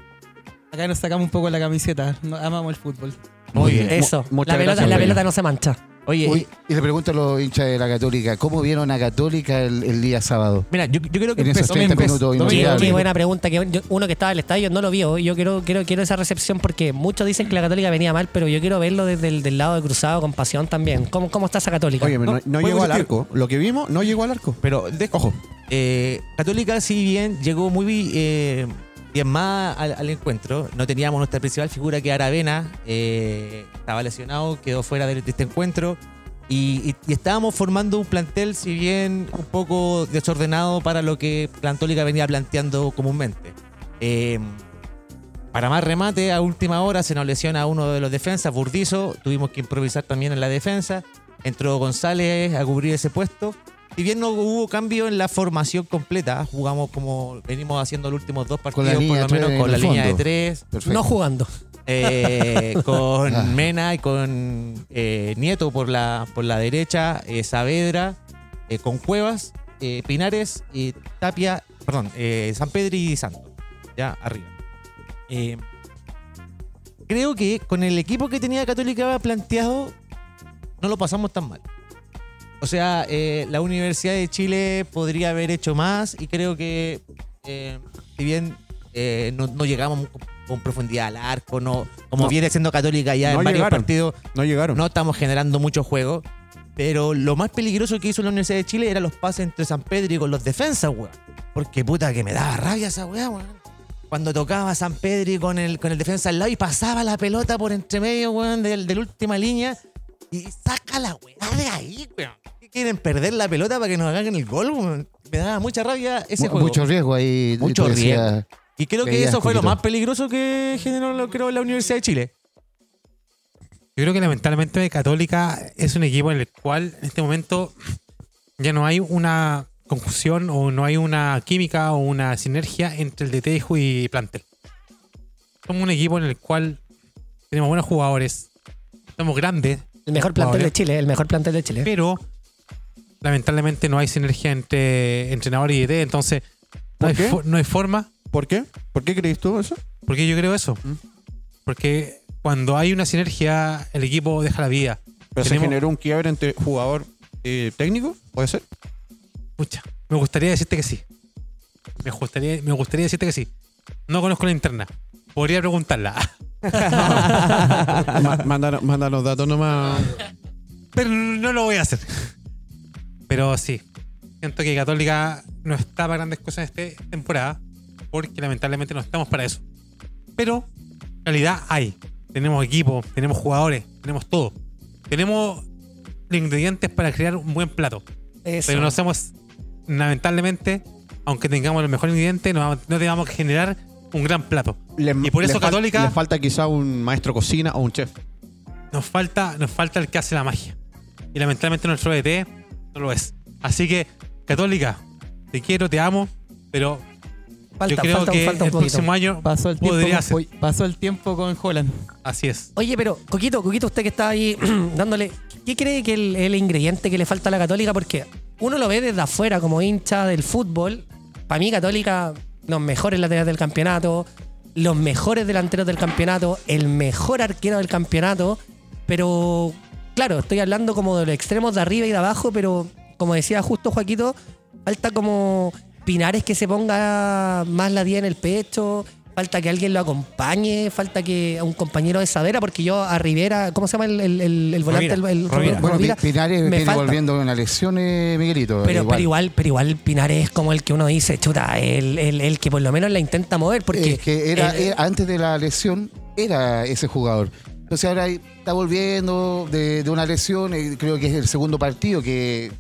Acá nos sacamos un poco la camiseta. Amamos el fútbol. Muy bien. Eso. Mu- muchas La pelota, gracias, la Peña. pelota no se mancha. Oye, Uy, y le pregunto a los hinchas de la Católica, ¿cómo vieron a Católica el, el día sábado? mira, yo, yo creo que En esos empezó- 30 empezó- minutos Qué, inolvidables. qué buena pregunta. que yo- uno que estaba en el estadio no lo vio. Yo quiero, quiero, quiero esa recepción porque muchos dicen que la Católica venía mal, pero yo quiero verlo desde el del lado de cruzado con pasión también. ¿Cómo, cómo está esa Católica? Oye, no, No, no fue llegó al positivo. arco. Lo que vimos, no llegó al arco. Pero, de- Ojo. eh, Católica, si bien llegó muy. eh, bien más al, encuentro. No teníamos nuestra principal figura que era Aravena, eh, estaba lesionado, quedó fuera de, este encuentro. Y estábamos formando un plantel, si bien un poco desordenado para lo que Plantólica venía planteando comúnmente. Eh, para más remate, a última hora se nos lesiona uno de los defensas, Burdizo. Tuvimos que improvisar también en la defensa. Entró González a cubrir ese puesto. Si bien no hubo cambio en la formación completa, jugamos como venimos haciendo los últimos dos partidos, por lo menos con la línea de tres, Perfecto. No jugando. eh, Ah. con Mena y con eh, Nieto por la, por la derecha, eh, Saavedra, eh, con Cuevas, eh, Pinares, y Tapia, perdón, eh, San Pedro y Santos, ya arriba. Eh, creo que con el equipo que tenía Católica planteado, no lo pasamos tan mal. O sea, eh, la Universidad de Chile podría haber hecho más y creo que, eh, si bien eh, no, no llegamos con, profundidad al arco, no, como No. viene siendo Católica ya No en varios llegaron. partidos, No llegaron. no estamos generando mucho juego. Pero lo más peligroso que hizo la Universidad de Chile eran los pases entre San Pedro y con los defensas, weón. Porque puta que me daba rabia esa weá, weón. Cuando tocaba San Pedro y con el, con el defensa al lado y pasaba la pelota por entre medio, weón, del- de, la última línea. Y saca la weá de ahí, weón. ¿Qué quieren perder la pelota para que nos hagan el gol, weón? Me daba mucha rabia ese Mu- juego. Mucho riesgo ahí. Mucho tú decías. y creo que veías, eso fue lo más peligroso que generó lo- creo, la Universidad de Chile. Yo creo que lamentablemente Católica es un equipo en el cual en este momento ya no hay una confusión o no hay una química o una sinergia entre el DT y plantel. Somos un equipo en el cual tenemos buenos jugadores, somos grandes, El mejor plantel de Chile, el mejor plantel de Chile. pero lamentablemente no hay sinergia entre entrenador y DT, entonces no ¿Por hay, no forma. ¿Por qué? ¿Por qué crees tú eso? ¿Por qué yo creo eso? Mm. Porque cuando hay una sinergia, el equipo deja la vida. ¿Pero se Tenemos- generó un quiebre entre jugador eh, técnico? ¿Puede ser? Pucha, me gustaría decirte que sí. Me gustaría, me gustaría decirte que sí. No conozco la interna. Podría preguntarla. Mándanos, mándanos datos nomás. Pero no lo voy a hacer. Pero sí. Siento que Católica no está para grandes cosas en esta temporada. Porque lamentablemente no estamos para eso. Pero calidad hay. Tenemos equipo, tenemos jugadores, tenemos todo. Tenemos los ingredientes para crear un buen plato. Eso. Pero no somos, lamentablemente, aunque tengamos los mejores ingredientes, no, no tengamos que generar un gran plato. Le- Y por eso le fal- Católica- Le falta quizá un maestro cocina o un chef. Nos falta, nos falta el que hace la magia. Y lamentablemente nuestro ET no lo es. Así que, Católica, te quiero, te amo, pero falta, yo creo falta, que falta un el poquito. próximo año Pasó el tiempo, podría con, ser. pasó el tiempo con Holland. Así es. Oye, pero Coquito, Coquito, usted que está ahí dándole, ¿qué cree que el, el ingrediente que le falta a la Católica? Porque uno lo ve desde afuera como hincha del fútbol. Para mí, Católica, los mejores laterales del campeonato, los mejores delanteros del campeonato, el mejor arquero del campeonato. Pero, claro, estoy hablando como de los extremos de arriba y de abajo, pero como decía justo Joaquito, falta como Pinares que se ponga más la 10 en el pecho, falta que alguien lo acompañe, falta que a un compañero de Sadera, porque yo a Rivera, ¿cómo se llama el, el, el- el volante? Rovira. El, Rovira. Bueno, Rovira, Pinares me viene falta. volviendo una lesión, eh, Miguelito. Pero, pero igual, pero igual Pinares es como el que uno dice, chuta, el, el- el que por lo menos la intenta mover, porque es que era, el- era- antes de la lesión era ese jugador. Entonces ahora está volviendo de, una lesión, eh, creo que es el segundo partido que,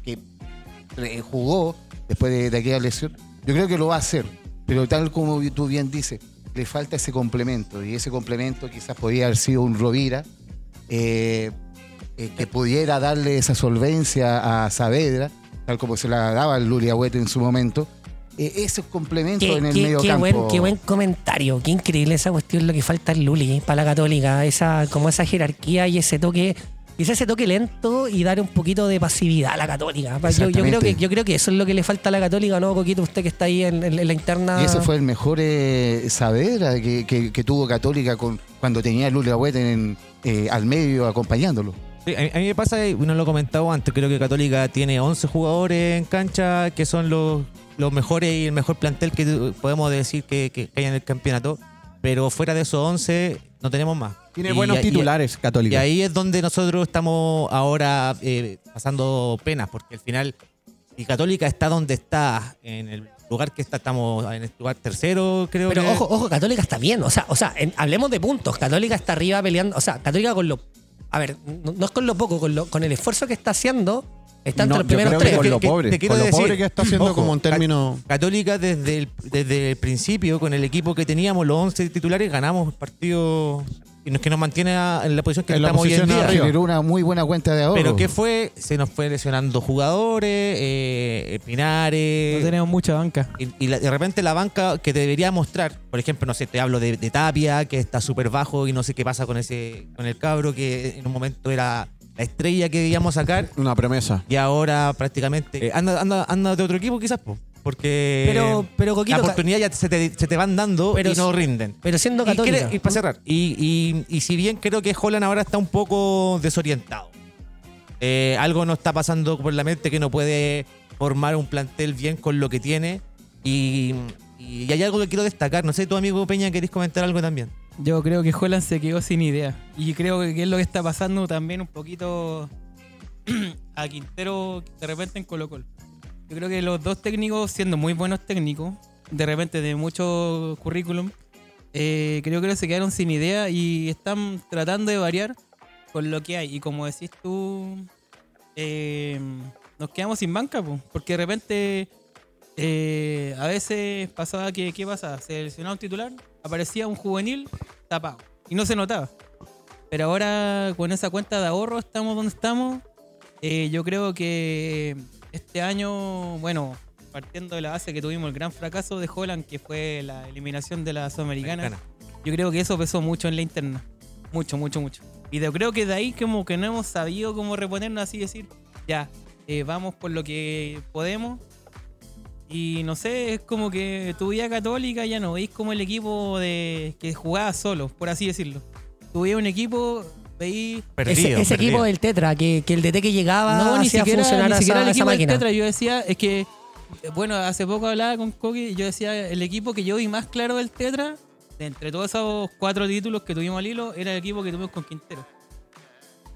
jugó después de, aquella lesión. Yo creo que lo va a hacer, pero tal como tú bien dices, le falta ese complemento y ese complemento quizás podría haber sido un Rovira eh, eh, que pudiera darle esa solvencia a Saavedra, tal como se la daba el Luli Agüete en su momento. Eh, ese complemento Qué, en el qué- medio qué campo. buen, qué buen comentario, qué increíble esa cuestión, lo que falta el Luli para la católica, esa, como esa jerarquía y ese toque, quizás ese toque lento y dar un poquito de pasividad a la católica. Yo, yo creo que, yo creo que eso es lo que le falta a la católica, ¿no, Coquito? Usted que está ahí en, en- en la interna. Y ese fue el mejor eh, Saavedra que, que- que tuvo Católica con, cuando tenía a Luli Agüete en, eh, al medio acompañándolo. Sí, a, mí, a mí me pasa, y no lo he comentado antes, creo que Católica tiene 11 jugadores en cancha que son los, los mejores y el mejor plantel que podemos decir que, que hay en el campeonato. Pero fuera de esos 11 no tenemos más. Tiene Y- buenos y- titulares, Y Católica. ahí es donde nosotros estamos ahora eh, pasando penas, porque al final, si Católica está donde está en el lugar que está, estamos en el lugar tercero, creo Pero que. ojo, ojo, Católica está bien. O sea, o sea en- hablemos de puntos. Católica está arriba peleando. O sea, Católica con lo. A ver, no, no es con lo poco, con, lo, con el esfuerzo que está haciendo, está entre No, los primeros tres. con lo que- pobre, te quiero con lo decir, pobre que está haciendo ojo, como en términos... Católica desde el, desde el principio, con el equipo que teníamos, los 11 titulares, ganamos partidos y nos, que nos mantiene en la posición que En la estamos hoy en posición día. arriba. Generó una muy buena cuenta de ahorro. Pero ¿qué fue? Se nos fue lesionando jugadores, eh, Pinares. No tenemos mucha banca. Y, y la- de repente la banca que te debería mostrar, por ejemplo, no sé, te hablo de, de Tapia, que está súper bajo y no sé qué pasa con ese con el cabro, que en un momento era la estrella que debíamos sacar Una promesa. y ahora prácticamente eh, anda, anda, anda de otro equipo quizás, po, porque Pero, pero la Coquito, oportunidad ya se te, se te van dando Pero y no si- rinden. pero siendo Y, Católica. cre- y para cerrar, y, y- y si bien creo que Holland ahora está un poco desorientado, eh, algo no está pasando por la mente que no puede formar un plantel bien con lo que tiene. Y, y hay algo que quiero destacar. No sé, tu amigo Peña, ¿querés comentar algo también? Yo creo que Holland se quedó sin idea. Y creo que es lo que está pasando también un poquito a Quintero de repente en Colo Colo. Yo creo que los dos técnicos, siendo muy buenos técnicos, de repente de mucho currículum, eh, creo que se quedaron sin idea y están tratando de variar con lo que hay. Y como decís tú, eh, nos quedamos sin banca, po, porque de repente eh, a veces pasaba que, ¿qué pasaba? Se lesionaba un titular, aparecía un juvenil tapado y no se notaba. Pero ahora con esa cuenta de ahorro estamos donde estamos. Eh, yo creo que este año, bueno, partiendo de la base que tuvimos el gran fracaso de Holland, que fue la eliminación de la Sudamericana, Americana. yo creo que eso pesó mucho en la interna. Mucho, mucho, mucho. Y yo creo que de ahí como que no hemos sabido cómo reponernos así decir, ya, eh, vamos por lo que podemos. Y no sé, es como que tu vida católica ya no veis como el equipo de que jugaba solo, por así decirlo. Tu vida un equipo, veis... Perdido, ese ese perdido. equipo del Tetra, que, que el DT que llegaba No, ni siquiera, funcionar ni a siquiera esa, el equipo del. Tetra. Yo decía, es que, bueno, hace poco hablaba con y yo decía, el equipo que yo vi más claro del Tetra, de entre todos esos cuatro títulos que tuvimos al hilo, era el equipo que tuvimos con Quintero.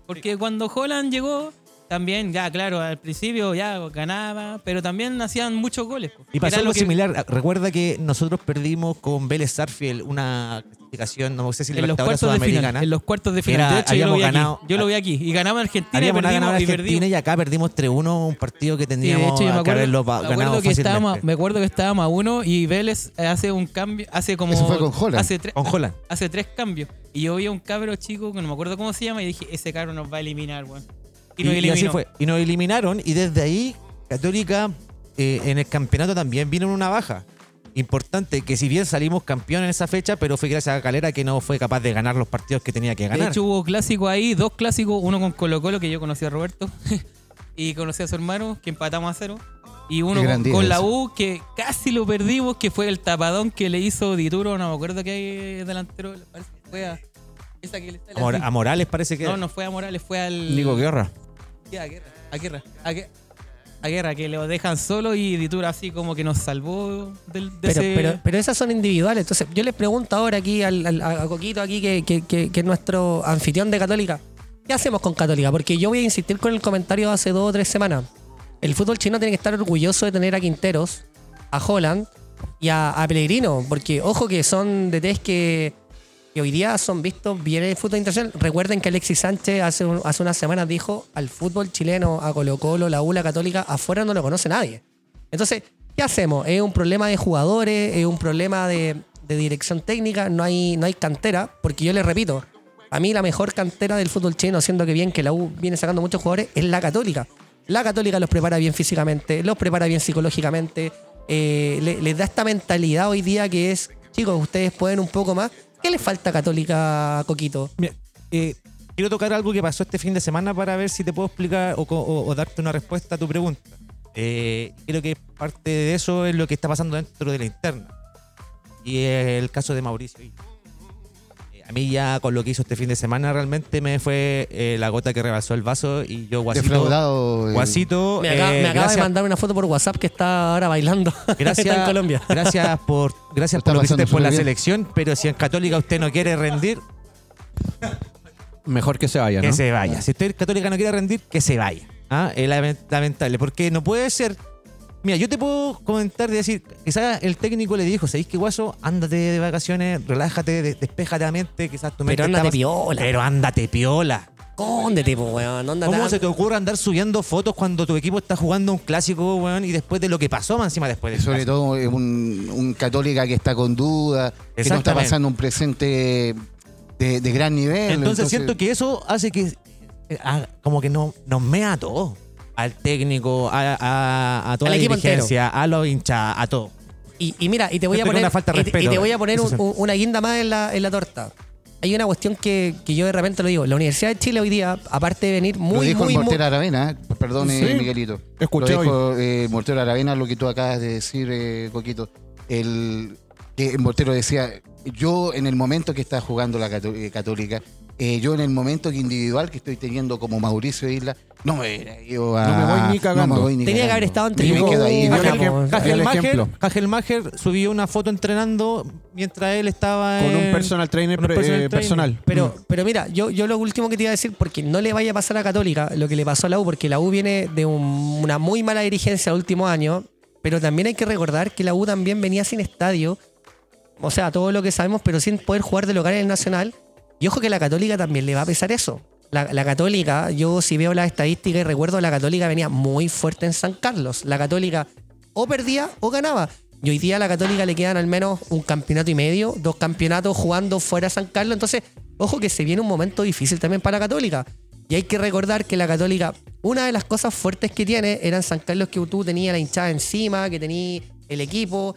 Porque cuando Holland llegó, también, ya, claro, al principio ya ganaba, pero también hacían muchos goles. Y pasó Era algo que- similar. Recuerda que nosotros perdimos con Vélez Sarfield una clasificación, no sé si En los cuartos de final. En los cuartos de final. Era- de hecho, yo lo habíamos vi ganado- aquí. Yo lo vi aquí. Y ganamos Argentina y Habíamos ganado perdimos. Y Argentina perdimos. y acá perdimos 3-1, un partido que Sí, de teníamos hecho, yo me que acuerdo, haberlo me acuerdo ganado que estábamos, fácilmente. me acuerdo que estábamos a uno y Vélez hace un cambio, hace como Eso fue con Holland. hace tres, Con Holland. hace tres cambios y yo vi a un cabro chico que no me acuerdo cómo se llama y dije ese cabro nos va a eliminar, weón. Y, Y, nos y así fue. Y nos eliminaron y desde ahí Católica eh, en el campeonato también vino en una baja. Importante que si bien salimos campeón en esa fecha, pero fue gracias a Calera que no fue capaz de ganar los partidos que tenía que De ganar. hecho hubo clásicos ahí, dos clásicos, uno con Colo Colo que yo conocí a Roberto y conocí a su hermano que empatamos a cero. Y uno con, con la. U que casi lo perdimos, que fue el tapadón que le hizo Dituro, no me acuerdo que hay delantero, parece que fue a esa que le sale a, Mora- así. a Morales parece que No, era. no fue a Morales, fue al. Nico Guerra. Sí, a Guerra. A Guerra. A Guerra. A Guerra, que lo dejan solo y Ditura así como que nos salvó del, de Pero, ese- pero, pero esas son individuales. Entonces, yo les pregunto ahora aquí al, al- a Coquito, aquí, que, que- que- que es nuestro anfitrión de Católica. ¿Qué hacemos con Católica? Porque yo voy a insistir con el comentario de hace dos o tres semanas. El fútbol chino tiene que estar orgulloso de tener a Quinteros, a Holland y a, a Pellegrino. Porque, ojo, que son DTs que, que hoy día son vistos bien en el fútbol internacional. Recuerden que Alexis Sánchez hace, hace unas semanas dijo al fútbol chileno, a Colo Colo, la U, la Católica, afuera no lo conoce nadie. Entonces, ¿qué hacemos? ¿Es un problema de jugadores? ¿Es un problema de, dirección técnica? No hay, no hay cantera, porque yo les repito, a mí la mejor cantera del fútbol chino, siendo que bien que la U viene sacando muchos jugadores, es la Católica. La Católica los prepara bien físicamente, los prepara bien psicológicamente, eh, le- les da esta mentalidad hoy día que es, chicos, ustedes pueden un poco más. ¿Qué les falta a Católica, Coquito? Eh, quiero tocar algo que pasó este fin de semana para ver si te puedo explicar o, darte una respuesta a tu pregunta. Eh, creo que parte de eso es lo que está pasando dentro de la interna. Y el caso de Mauricio. A mí ya con lo que hizo este fin de semana realmente me fue eh, la gota que rebasó el vaso y yo guasito. Defraudado. Guasito, Me acaba, eh, me acaba de mandar una foto por WhatsApp que está ahora bailando. gracias, está en Colombia. gracias por gracias Está por lo que hiciste por la bien. selección, pero si en Católica usted no quiere rendir, Mejor que se vaya, que ¿no? se vaya. Si usted católica no quiere rendir, que se vaya. ¿Ah? Es lament- lamentable, porque no puede ser Mira, yo te puedo comentar de decir, quizás el técnico le dijo, ¿sabéis qué guaso? Ándate de vacaciones, relájate, de- despéjate la mente, quizás tu mente Pero ándate piola. Pero ándate piola. Cóndete, po, weón. Ándate, ¿Cómo se te ocurre andar subiendo fotos cuando tu equipo está jugando un clásico, weón, y después de lo que pasó más encima después de Sobre todo un, un católica que está con duda, que no está pasando un presente de, de gran nivel. Entonces, siento que eso hace que eh, haga- como que no, nos mea a todos. Al técnico, a, a- a toda Al la dirigencia, a los hinchas, a todo. Y, y mira, y te voy a poner, una falta de y te- y te, respeto, voy a poner un- una guinda más en la, en la torta. Hay una cuestión que, que yo de repente lo digo. La Universidad de Chile hoy día, aparte de venir Lo muy, dijo muy, el muy, Mortero Aravena, ¿eh? perdón Sí, Miguelito. escuché lo dijo eh, Mortero Aravena, lo que tú acabas de decir, eh, Coquito. El, que Mortero decía, yo en el momento que está jugando la eh, Católica, eh, yo en el momento que individual que estoy teniendo como Mauricio Isla, no me a- No me voy ni cagando. no me voy ni Tenía que cagando. haber estado en Y me tribuna. quedo ahí. Ajá, dio el po. ejem- Dio el Hagelmacher. Hagelmacher subió una foto entrenando mientras él estaba Con un en- personal trainer con un personal eh, trainer. personal. Pero, pero mira, yo, yo lo último que te iba a decir, porque no le vaya a pasar a Católica lo que le pasó a la U, porque la U viene de un- una muy mala dirigencia el último año, pero también hay que recordar que la U también venía sin estadio, o sea, todo lo que sabemos, pero sin poder jugar de local en el Nacional. Y ojo que la Católica también le va a pesar eso. La, Católica, yo si veo las estadísticas y recuerdo, la Católica venía muy fuerte en San Carlos. La Católica o perdía o ganaba. Y hoy día a la Católica le quedan al menos un campeonato y medio, dos campeonatos jugando fuera de San Carlos. Entonces, ojo que se viene un momento difícil también para la Católica. Y hay que recordar que la Católica, una de las cosas fuertes que tiene era San Carlos que tú tenías la hinchada encima, que tenías el equipo,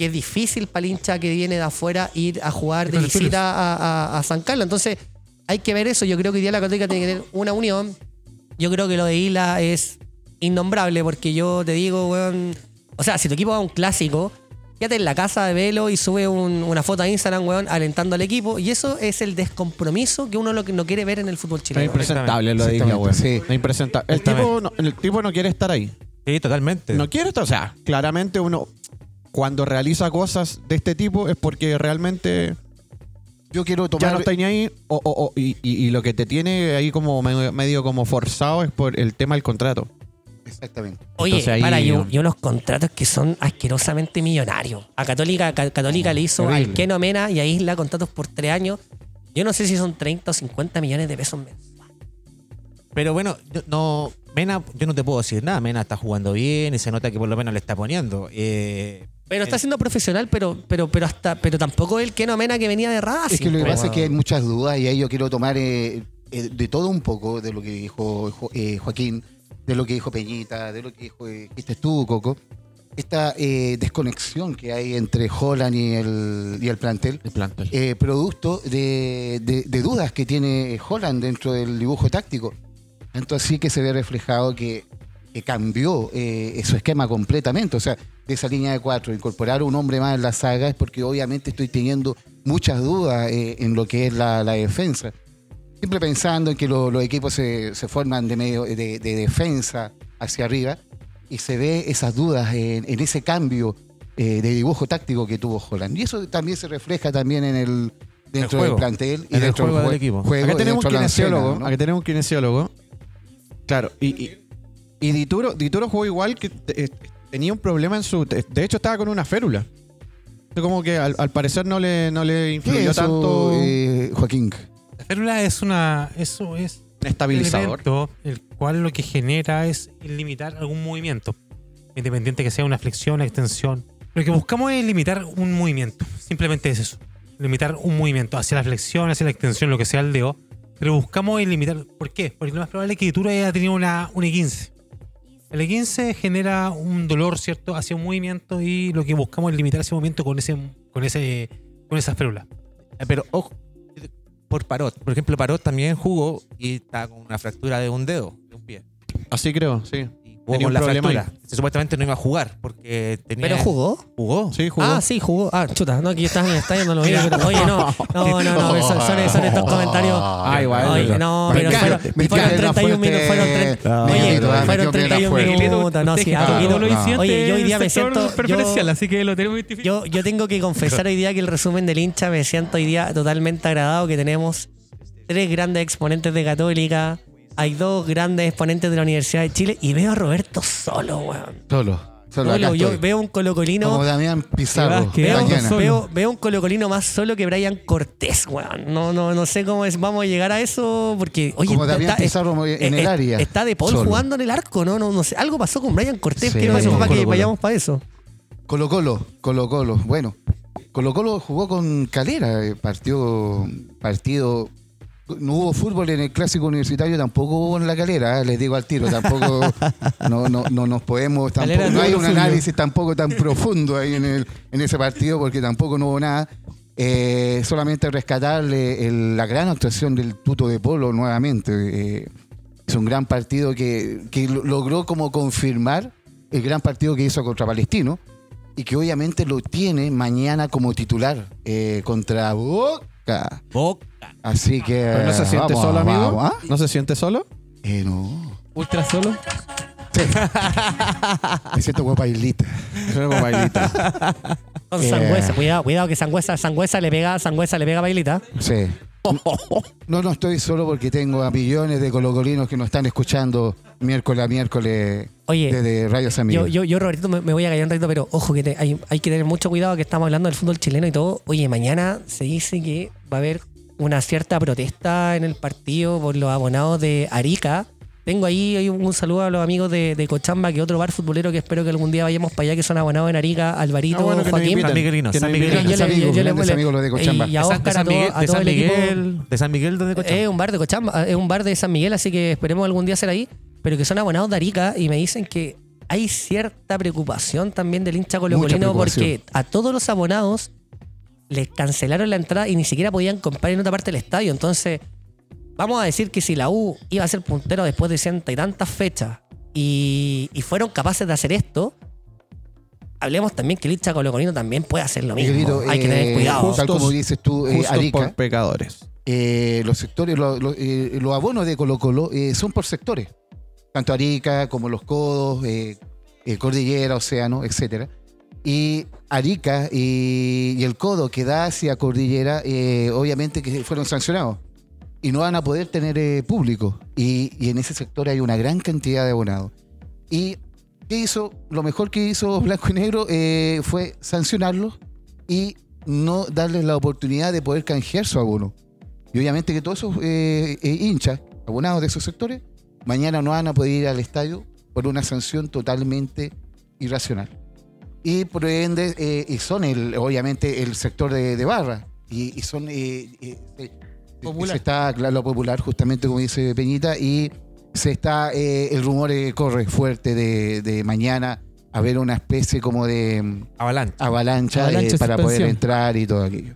que es difícil para el hincha que viene de afuera ir a jugar de visita a, a- a San Carlos. Entonces, hay que ver eso. Yo creo que hoy día la Católica tiene que tener una unión. Yo creo que lo de Isla es innombrable porque yo te digo, weón. O sea, si tu equipo va a un clásico, quédate en la casa de Velo y sube un- una foto a Instagram, weón, alentando al equipo. Y eso es el descompromiso que uno lo que no quiere ver en el fútbol Es chileno. impresentable lo de Isla, weón. sí. Es impresentable. El tipo, no, el tipo no quiere estar ahí. Sí, totalmente. No quiere estar. O sea, claramente uno, cuando realiza cosas de este tipo, es porque realmente Yo quiero ya tomar no está ni ahí. o- o- o- y, y- y lo que te tiene ahí como medio, medio como forzado es por el tema del contrato. Exactamente. Oye, Entonces ahí- para, y, y unos contratos que son asquerosamente millonarios. A Católica, Ca- Católica le hizo al Keno Mena y a Isla contratos por tres años. Yo no sé si son 30 o 50 millones de pesos mensuales. Pero bueno, yo- no, Mena, yo no te puedo decir nada. Mena está jugando bien y se nota que por lo menos le está poniendo. Eh, Pero está Eh. siendo profesional, pero, pero, pero hasta, pero tampoco el Keno Mena que venía de Racing. Es que lo que pasa es que hay muchas dudas y ahí yo quiero tomar eh, eh, de todo un poco de lo que dijo Jo- eh, Joaquín, de lo que dijo Peñita, de lo que dijo, eh, dijiste tú, Coco. Esta eh, desconexión que hay entre Holland y el, y el plantel, El plantel. eh, producto de, de- de dudas que tiene Holland dentro del dibujo táctico. Entonces sí que se ve reflejado que, que cambió eh, su esquema completamente. O sea, de esa línea de cuatro, incorporar un hombre más en la saga es porque obviamente estoy teniendo muchas dudas eh, en lo que es la, la defensa. Siempre pensando en que lo- los equipos se, se forman de, medio, de, de defensa hacia arriba y se ve esas dudas en, en ese cambio eh, de dibujo táctico que tuvo Holland. Y eso también se refleja también en el dentro juego. del plantel y En el dentro juego del equipo. juego Acá tenemos un dentro kinesiólogo. ¿no? Acá tenemos un kinesiólogo. Claro, y, y, y Dituro, Dituro jugó igual que eh, tenía un problema en su. De hecho, estaba con una férula. Como que al, al parecer no le, no le ¿Qué es influyó eso, tanto eh, Joaquín? La férula es una. Eso es un estabilizador. elemento el cual lo que genera es limitar algún movimiento, independiente que sea una flexión, extensión. Lo que buscamos es limitar un movimiento, simplemente es eso, limitar un movimiento hacia la flexión, hacia la extensión, lo que sea el dedo, pero buscamos limitar, ¿por qué? Porque lo más probable es que tú haya tenido una, un E15. El E15 genera un dolor, ¿cierto?, hacia un movimiento y lo que buscamos es limitar ese movimiento con ese con ese con esa férula. Eh, Pero ojo, por Parot. Por ejemplo, Parot también jugó y está con una fractura de un dedo, de un pie. Así creo, sí. Jugó Tenía con un la fractura. Se- Supuestamente no iba a jugar porque tenía. ¿Pero jugó? Jugó. Sí, jugó. Ah, sí, jugó. Ah, chuta, no, yo estaba en el estadio, no lo vi. pero- oye, no, no, no, no, son, son- son estos comentarios. Ah, igual. Oye, no, pero Me fueron, cae- me fueron cae una 31 fuerte- minutos, fueron 30, No, oye, fueron metió bien 31 afuera. minutos, no, sí, ah, Oye, yo hoy día me siento, preferencial, yo, así que lo tenemos identificado. yo, yo tengo que confesar hoy día que el resumen del hincha me siento hoy día totalmente agradado que tenemos tres grandes exponentes de Católica, hay dos grandes exponentes de la Universidad de Chile y veo a Roberto solo, weón. Solo. Solo acá Solo, yo estoy. veo un colocolino. Como Damián Pizarro. Que Veo, veo, veo un colocolino más solo que Brian Cortés, weón. No, no, no sé cómo es, vamos a llegar a eso, porque, oye, Como Damián Pizarro en el área, Está de Paul solo. jugando en el arco, ¿no? No, no sé. Algo pasó con Brian Cortés, Sí, que pasó para que vayamos para eso. Colo Colo, Colo Colo. Bueno, Colo Colo jugó con Calera, eh, partido, partido. No hubo fútbol en el clásico universitario, tampoco hubo en la calera, eh, les digo al tiro, tampoco no, no, no nos podemos, tampoco, no hay un análisis tampoco tan profundo ahí en, el, en ese partido porque tampoco no hubo nada. Eh, solamente rescatarle el- la gran actuación del Tuto de Polo nuevamente. eh, es un gran partido que, que lo- logró como confirmar el gran partido que hizo contra Palestino y que obviamente lo tiene mañana como titular eh, contra Boca. Boca. Así que. Pero no se siente vamos, solo, amigo. vamos, ¿ah? ¿No se siente solo? Eh, no. Ultra solo. Me siento como bailita. Como bailita. Con Eh. Sangüesa, cuidado, cuidado que Sangüesa, Sangüesa le pega, Sangüesa le pega a Bailita. Sí. No, no estoy solo porque tengo a millones de colocolinos que nos están escuchando miércoles a miércoles Oye, desde Radio San Yo, Miguel. yo, yo, Roberto, me, me voy a callar un ratito, pero ojo que te- hay, hay que tener mucho cuidado que estamos hablando del fútbol chileno y todo. Oye, mañana se dice que va a haber una cierta protesta en el partido por los abonados de Arica. Tengo ahí, un saludo a los amigos de, de Cochamba, que otro bar futbolero que espero que algún día vayamos para allá, que son abonados en Arica, Alvarito, Ah, bueno, Joaquín. San Miguelino, San Miguelino. amigos los de Cochamba. Y a Oscar, de a San todo, Miguel, a de todo San el equipo. Miguel, de San Miguel donde Cochamba. Es un bar de Cochamba, es un bar de San Miguel, así que esperemos algún día ser ahí. Pero que son abonados de Arica y me dicen que hay cierta preocupación también del hincha colocolino porque a todos los abonados les cancelaron la entrada y ni siquiera podían comprar en otra parte del estadio. Entonces, vamos a decir que si la U iba a ser puntero después de ciento y tantas fechas y, y fueron capaces de hacer esto, hablemos también que el hincha colocolino también puede hacer lo mismo. Hay que tener eh, cuidado. Tal como dices tú, eh, Justos Arica. por pecadores. eh, los sectores, lo- lo- eh, los abonos de Colo Colo eh, son por sectores. Tanto Arica como los Codos, eh, eh, Cordillera, Océano, etcétera. Y Arica y, el Codo que da hacia Cordillera, eh, obviamente que fueron sancionados. Y no van a poder tener eh, público. Y, en ese sector hay una gran cantidad de abonados. Y ¿qué hizo? Lo mejor que hizo Blanco y Negro eh, fue sancionarlos y no darles la oportunidad de poder canjear su abono. Y obviamente que todos esos eh, hinchas, abonados de esos sectores, mañana no van a poder ir al estadio por una sanción totalmente irracional. Y por ende, eh, y son el, obviamente el sector de, de barra. Y, y son... eh, eh, Popular. se está, claro, lo popular, justamente como dice Peñita, y se está, eh, el rumor eh, corre fuerte de, de mañana haber una especie como de mm, Avalancha. avalancha, Avalancha eh, para poder entrar y todo aquello.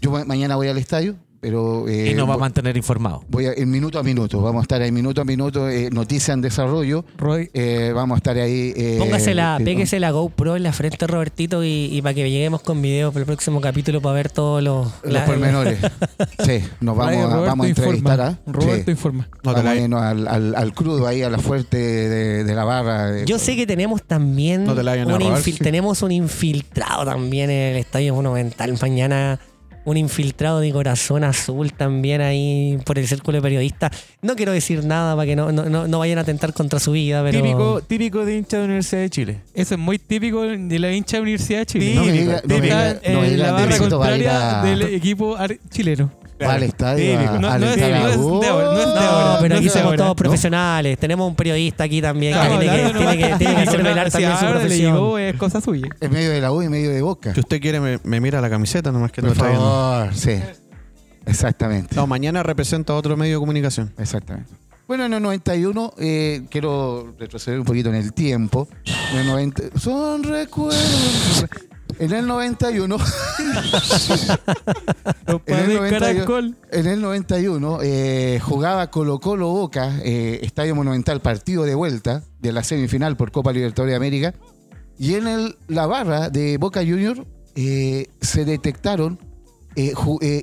Yo ma- mañana voy al estadio, pero eh, y nos va a mantener informado. voy a, en minuto a minuto. Vamos a estar ahí minuto a minuto, eh, noticia en desarrollo. Roy. eh, vamos a estar ahí. eh, Póngase la, eh, péguese la GoPro en la frente, Robertito, y, y para que lleguemos con videos para el próximo capítulo para ver todos los. Los la- pormenores. sí, nos vamos, a, Roberto vamos a entrevistar a. Roberto sí. informa. No te Vamos la- a irnos al, al- al crudo ahí, a la fuerte de, de la barra. de- Yo sé que tenemos también. No te un robar, infil- sí. Tenemos un infiltrado también en el Estadio Monumental. Mañana. Un infiltrado de corazón azul también ahí por el círculo de periodistas. No quiero decir nada para que no, no, no- no vayan a atentar contra su vida, pero. Típico, típico de hincha de la Universidad de Chile. Eso es muy típico de la hincha de Universidad de Chile. No me diga- no me Está diga- no me en diga, la barra contraria del equipo chileno. Va al estadio. A- No- al no es- estadio. no es de ahora, no es de No, ahora, pero no aquí es de somos ahora, todos ¿no? profesionales. Tenemos un periodista aquí también que tiene que, hablando tiene que, nomás. tiene que hacer velar también su ahora le profesión. llegó, es cosa suya. En medio de la U y en medio de Boca. Si usted quiere, me, me mira la camiseta nomás que Por no está viendo. favor, sí. Exactamente. No, mañana representa otro medio de comunicación. Exactamente. Bueno, en el 91, eh, quiero retroceder un poquito en el tiempo. En el 90, son recuerdos. En el 91, Los En el padres 91, caracol. en el 91 eh, jugaba Colo Colo Boca, eh, Estadio Monumental, partido de vuelta de la semifinal por Copa Libertadores de América. Y en el- la barra de Boca Junior eh, se detectaron eh,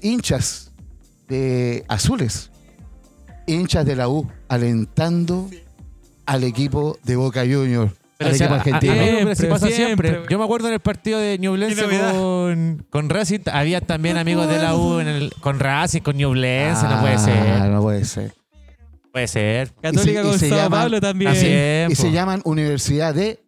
hinchas de azules, hinchas de la U, alentando al equipo de Boca Junior, al o sea, equipo a- argentino. amigo, pero sí Siempre, pasa siempre. siempre. Yo me acuerdo en el partido de Ñublense con, con Racing. Había también amigos de la U en el, con Racing, con Ñublense. no puede Ah, ser. No puede ser. Puede ser. Católica y con se Sao llaman- Pablo también. Así Y se po. llaman Universidad de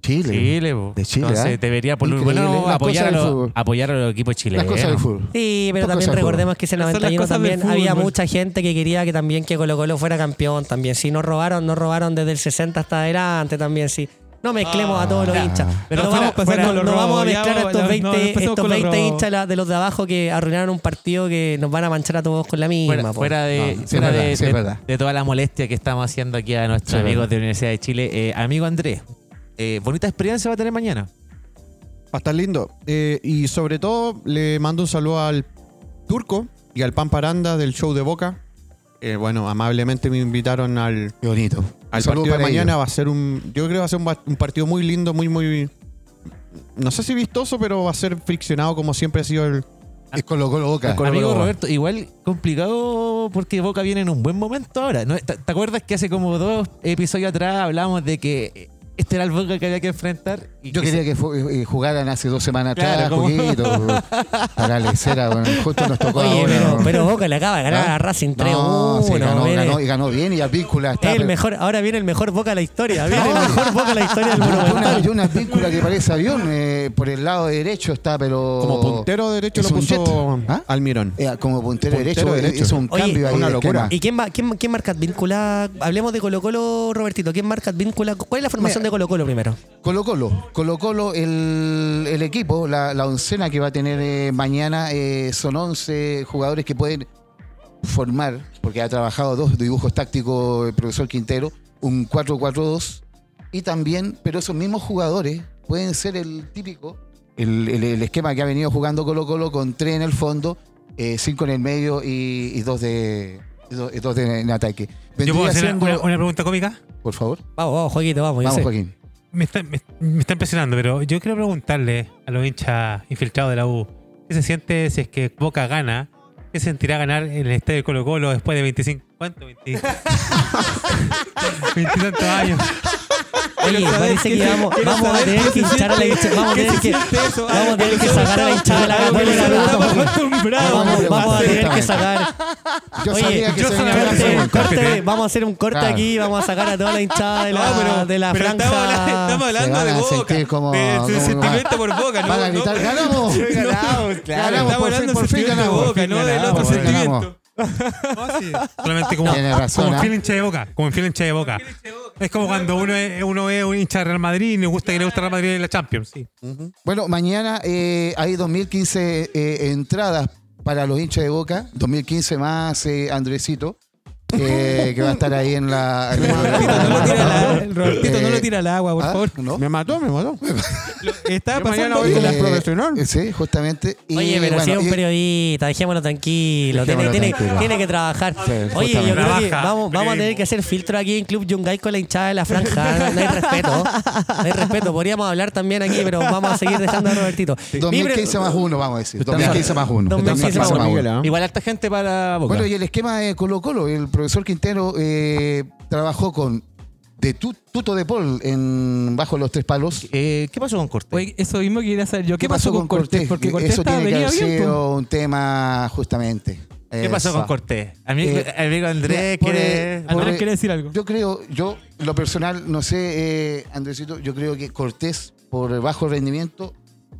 Chile. Chile, po. De Chile, Entonces ¿ah? debería por Increíble. Las apoyar a, los, fútbol. apoyar a los equipos Las chilenos. cosas del fútbol. Sí, pero también recordemos que ese Esas son las 91 cosas del también había mucha gente que quería que también que Colo Colo fuera campeón también. Si nos robaron, nos robaron desde el 60 hasta adelante también, sí. No mezclemos a todos los ya. hinchas. Pero no fuera- vamos, fuera no- con los no vamos a mezclar a estos no, 20, no empecemos estos con los 20 robos. hinchas la- de los de abajo que arruinaron un partido que nos van a manchar a todos con la misma. Fuera, de, No, sí fuera verdad, de, sí de- toda la molestia que estamos haciendo aquí a nuestros Sí es amigos verdad. de la Universidad de Chile, eh, amigo Andrés, eh, bonita experiencia va a tener mañana. Va a estar lindo. Eh, y sobre todo le mando un saludo al Turco y al Pan Paranda del show de Boca. Eh, bueno, amablemente me invitaron al, Qué bonito. al partido de mañana. ellos. Va a ser un. Yo creo que va a ser un, partido muy lindo, muy, muy. No sé si vistoso, pero va a ser friccionado como siempre ha sido el. Es Colo Colo Boca. Colo- Amigo. Roberto, igual complicado porque Boca viene en un buen momento ahora. ¿no? ¿Te, te acuerdas que hace como dos episodios atrás hablábamos de que este era el Boca que había que enfrentar? Y Yo que quería que eh, jugaran hace dos semanas Claro, atrás, juguito, para la lecera, bueno, justo nos tocó Oye, ahora. pero, ¿no? pero Boca le acaba de ganar ¿Ah? a Racing 3 No, sí, ganó, y ganó bien y Advíncula está. es el pero- mejor, ahora viene el mejor Boca de la historia. Viene el mejor Boca de la historia del y una, y una Advíncula que parece avión, eh, por el lado derecho está, pero. Como puntero derecho es lo puso. ¿Ah? Almirón. Eh, como puntero, Puntero derecho, derecho. hizo un Oye, cambio ahí. una locura. ¿Y quién, va, quién, quién marca Advíncula? Hablemos de Colo Colo, Robertito. ¿Quién marca Advíncula? ¿Cuál es la formación de Colo Colo primero? Colo Colo, Colo Colo, el, el equipo, la, la oncena que va a tener eh, mañana eh, son 11 jugadores que pueden formar, porque ha trabajado dos dibujos tácticos el profesor Quintero, un 4-4-2, y también, pero esos mismos jugadores pueden ser el típico, el, el- esquema que ha venido jugando Colo Colo con tres en el fondo, eh, cinco en el medio y, dos de dos de- en ataque. ¿Yo puedo hacer siendo- una, una pregunta cómica? Por favor, Vamos, vamos, Joaquito, vamos. vamos. Joaquín. Me está, me, me está impresionando, pero yo quiero preguntarle a los hinchas infiltrados de la U, ¿qué se siente si es que Boca gana? ¿Qué sentirá ganar en el estadio de Colo Colo después de 25... ¿Cuánto? 20, 20 tantos años. Oye, parece que vamos, vamos a tener que hinchar a la Vamos a ¿Qué tener que, siente eso? vamos a tener que Algo sacar a la hinchada de la Católica. Vamos, a tener que sacar. Oye, Corte, corte, vamos a hacer un corte Claro. aquí, vamos a sacar a toda la hinchada de la, No, pero, de la pero franja. Estamos hablando, estamos hablando van de Boca. sentir como- de su como- sentimiento por Boca, ¿no? Van a gritar, ganamos. Ganamos, Estamos por hablando por fin sentimiento de ganamos. Boca, no del otro Ganamos, sentimiento. No, sí. Solamente como, Tiene razón, como ¿ah? fiel hincha de boca. Como en fiel hincha de boca. Es como cuando uno es, uno es un hincha de Real Madrid y le gusta que le gusta Real Madrid en la Champions. Sí. Bueno, mañana eh, hay 2015 eh, entradas para los hinchas de Boca. 2015 más eh, Andresito, que va a estar ahí en la... en Robertito, no lo tira al agua, Robertito, no lo tira al agua, por ¿ah? favor. ¿No? Me mató, me mató. Estaba Yo mañana pasando voy como Eh, un profesional. eh, Sí, justamente. Y, Oye, pero bueno, si es un y- periodista, dejémoslo tranquilo. Tiene, Dejémoslo tiene, tranquilo. tiene que trabajar. Sí, Oye, yo creo que Trabaja, vamos, vamos a tener que hacer filtro aquí en Club Yungay con la hinchada de la franja. No hay respeto. No hay respeto. Podríamos hablar también aquí, pero vamos a seguir dejando a Robertito. 2015 más uno, vamos a decir. 2015 más uno. 2015 más uno. ¿ah? Igual harta gente para Boca. Bueno, y el esquema de Colo Colo, el profesor Quintero eh, trabajó con de Tu- Tuto de Paul en bajo los tres palos. Eh, ¿Qué pasó con Cortés? Oye, eso mismo quería saber yo. ¿Qué, pasó, con Cortés? Porque Cortés Eso tiene que haber bien. sido un tema justamente. ¿Qué pasó con Cortés? Amigo, Eh, amigo Andrés, quiere... eh, Andrés por, eh, quiere decir algo. Yo creo, yo, lo personal, no sé, eh, Andresito, yo creo que Cortés, por bajo rendimiento,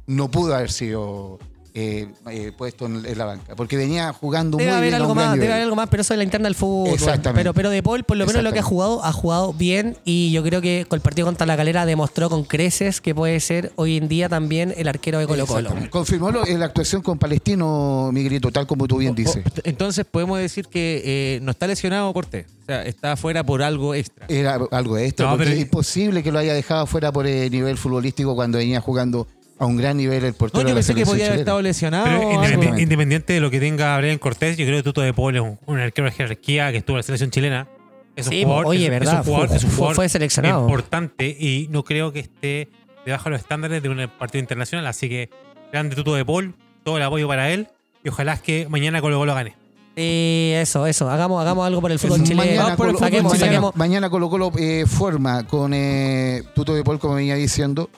no pudo haber sido eh, eh, puesto en, en la banca, porque venía jugando Debe muy haber bien. algo más, debe haber algo más, pero eso es la interna del fútbol. Exactamente. Pero, pero De Paul, por lo menos lo que ha jugado, ha jugado bien y yo creo que con el partido contra la calera demostró con creces que puede ser hoy en día también el arquero de Colo Colo. Confirmó lo- la actuación con Palestino, Miguelito, tal como tú bien dices. Entonces podemos decir que eh, no está lesionado Cortés. O sea, está fuera por algo extra. Era algo extra, No, porque pero- es imposible que lo haya dejado fuera por el nivel futbolístico cuando venía jugando a un gran nivel el portero No, yo de la pensé que podía haber estado lesionado. Pero o algo. independi- independiente de lo que tenga Brian Cortés, yo creo que Tuto de Paul es un, un arquero de jerarquía que estuvo en la selección chilena. Es un Sí, jugador, oye, es- es verdad, un jugador, fue- es un jugador fue seleccionado. importante y no creo que esté debajo de los estándares de un partido internacional. Así que grande Tuto de Paul, todo el apoyo para él y ojalá es que mañana Colo Colo gane. Sí, eso, eso. Hagamos, hagamos algo por el fútbol chileno. Mañana, Colo- fútbol saquemos, mañana- saquemos. mañana Colo Colo eh, forma con eh, Tuto de Paul, como venía diciendo.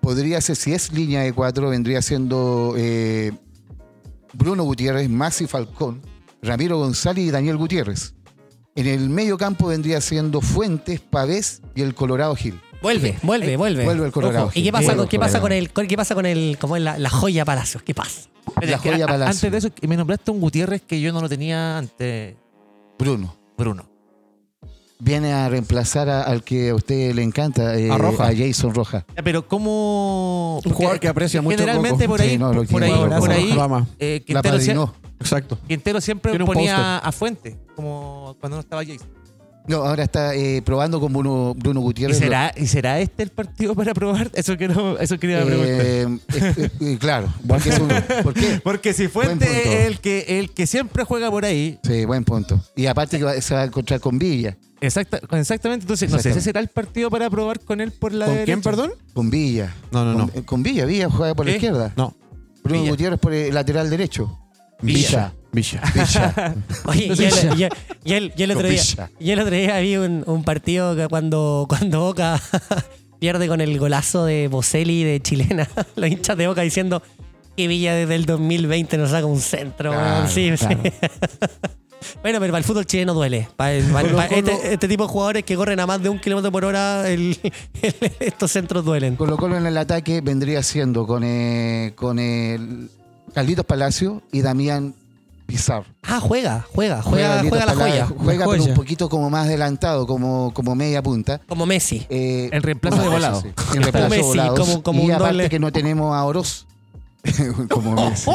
Podría ser, si es línea de cuatro, vendría siendo eh, Bruno Gutiérrez, Maxi Falcón, Ramiro González y Daniel Gutiérrez. En el medio campo vendría siendo Fuentes, Pavés y el Colorado Gil. Vuelve, vuelve, vuelve. Vuelve el Colorado. Ojo, ¿Y qué pasa, con, el qué pasa Colorado. con el con- qué pasa con el como es la, la joya Palacios? ¿Qué pasa? Pero La joya a- Palacio. Antes de eso, me nombraste un Gutiérrez que yo no lo tenía antes Bruno. Bruno. Viene a reemplazar a- al que a usted le encanta, eh, A Roja. Jason Roja. Pero ¿cómo...? Un jugador que aprecia mucho Generalmente por ahí, Sí, no, lo por ahí, quiere, por ahí, eh, La Quintero. Exacto. Quintero siempre ponía a Fuente, como cuando no estaba Jason. No, ahora está eh, probando con Bruno, Bruno ¿Y Gutiérrez. será, ¿Y será este el partido para probar? Eso, quiero, eso quería preguntar. Eh, eh, eh, claro. Porque es un- ¿Por qué? Porque si Fuente es el que, el que siempre juega por ahí, Sí, buen punto. Y aparte que va- se va a encontrar con Villa. exacta, exactamente, entonces no sé si Exactamente. será el partido para probar con él por la ¿Con derecha. quién, perdón? Con Villa. No, no, no. Con, Villa, Villa juega por la izquierda. No. Bruno Villa. Gutiérrez por el lateral derecho. Villa. Villa. Villa. Oye, y el, y el- y el- y el otro día, y el otro día vi un, un partido que cuando, cuando Boca pierde con el golazo de Boselli de chilena, los hinchas de Boca diciendo que Villa desde el 2020 nos saca un centro. Claro, sí. Bueno, pero para el fútbol chileno duele. Para el- para el- para Colo-Colo- este, este tipo de jugadores que corren a más de un kilómetro por hora, el- el- estos centros duelen. Colo Colo en el ataque vendría siendo con, eh, con el Carlitos Palacio y Damián Pizarro. Ah, juega, juega, juega, juega la joya. Juega, La pero un poquito como más adelantado, como, como media punta. Como Messi. Eh, En reemplazo de volado. sí, En reemplazo Messi, de volados. como- como y un aparte doble. que no tenemos a Oroz. como Messi.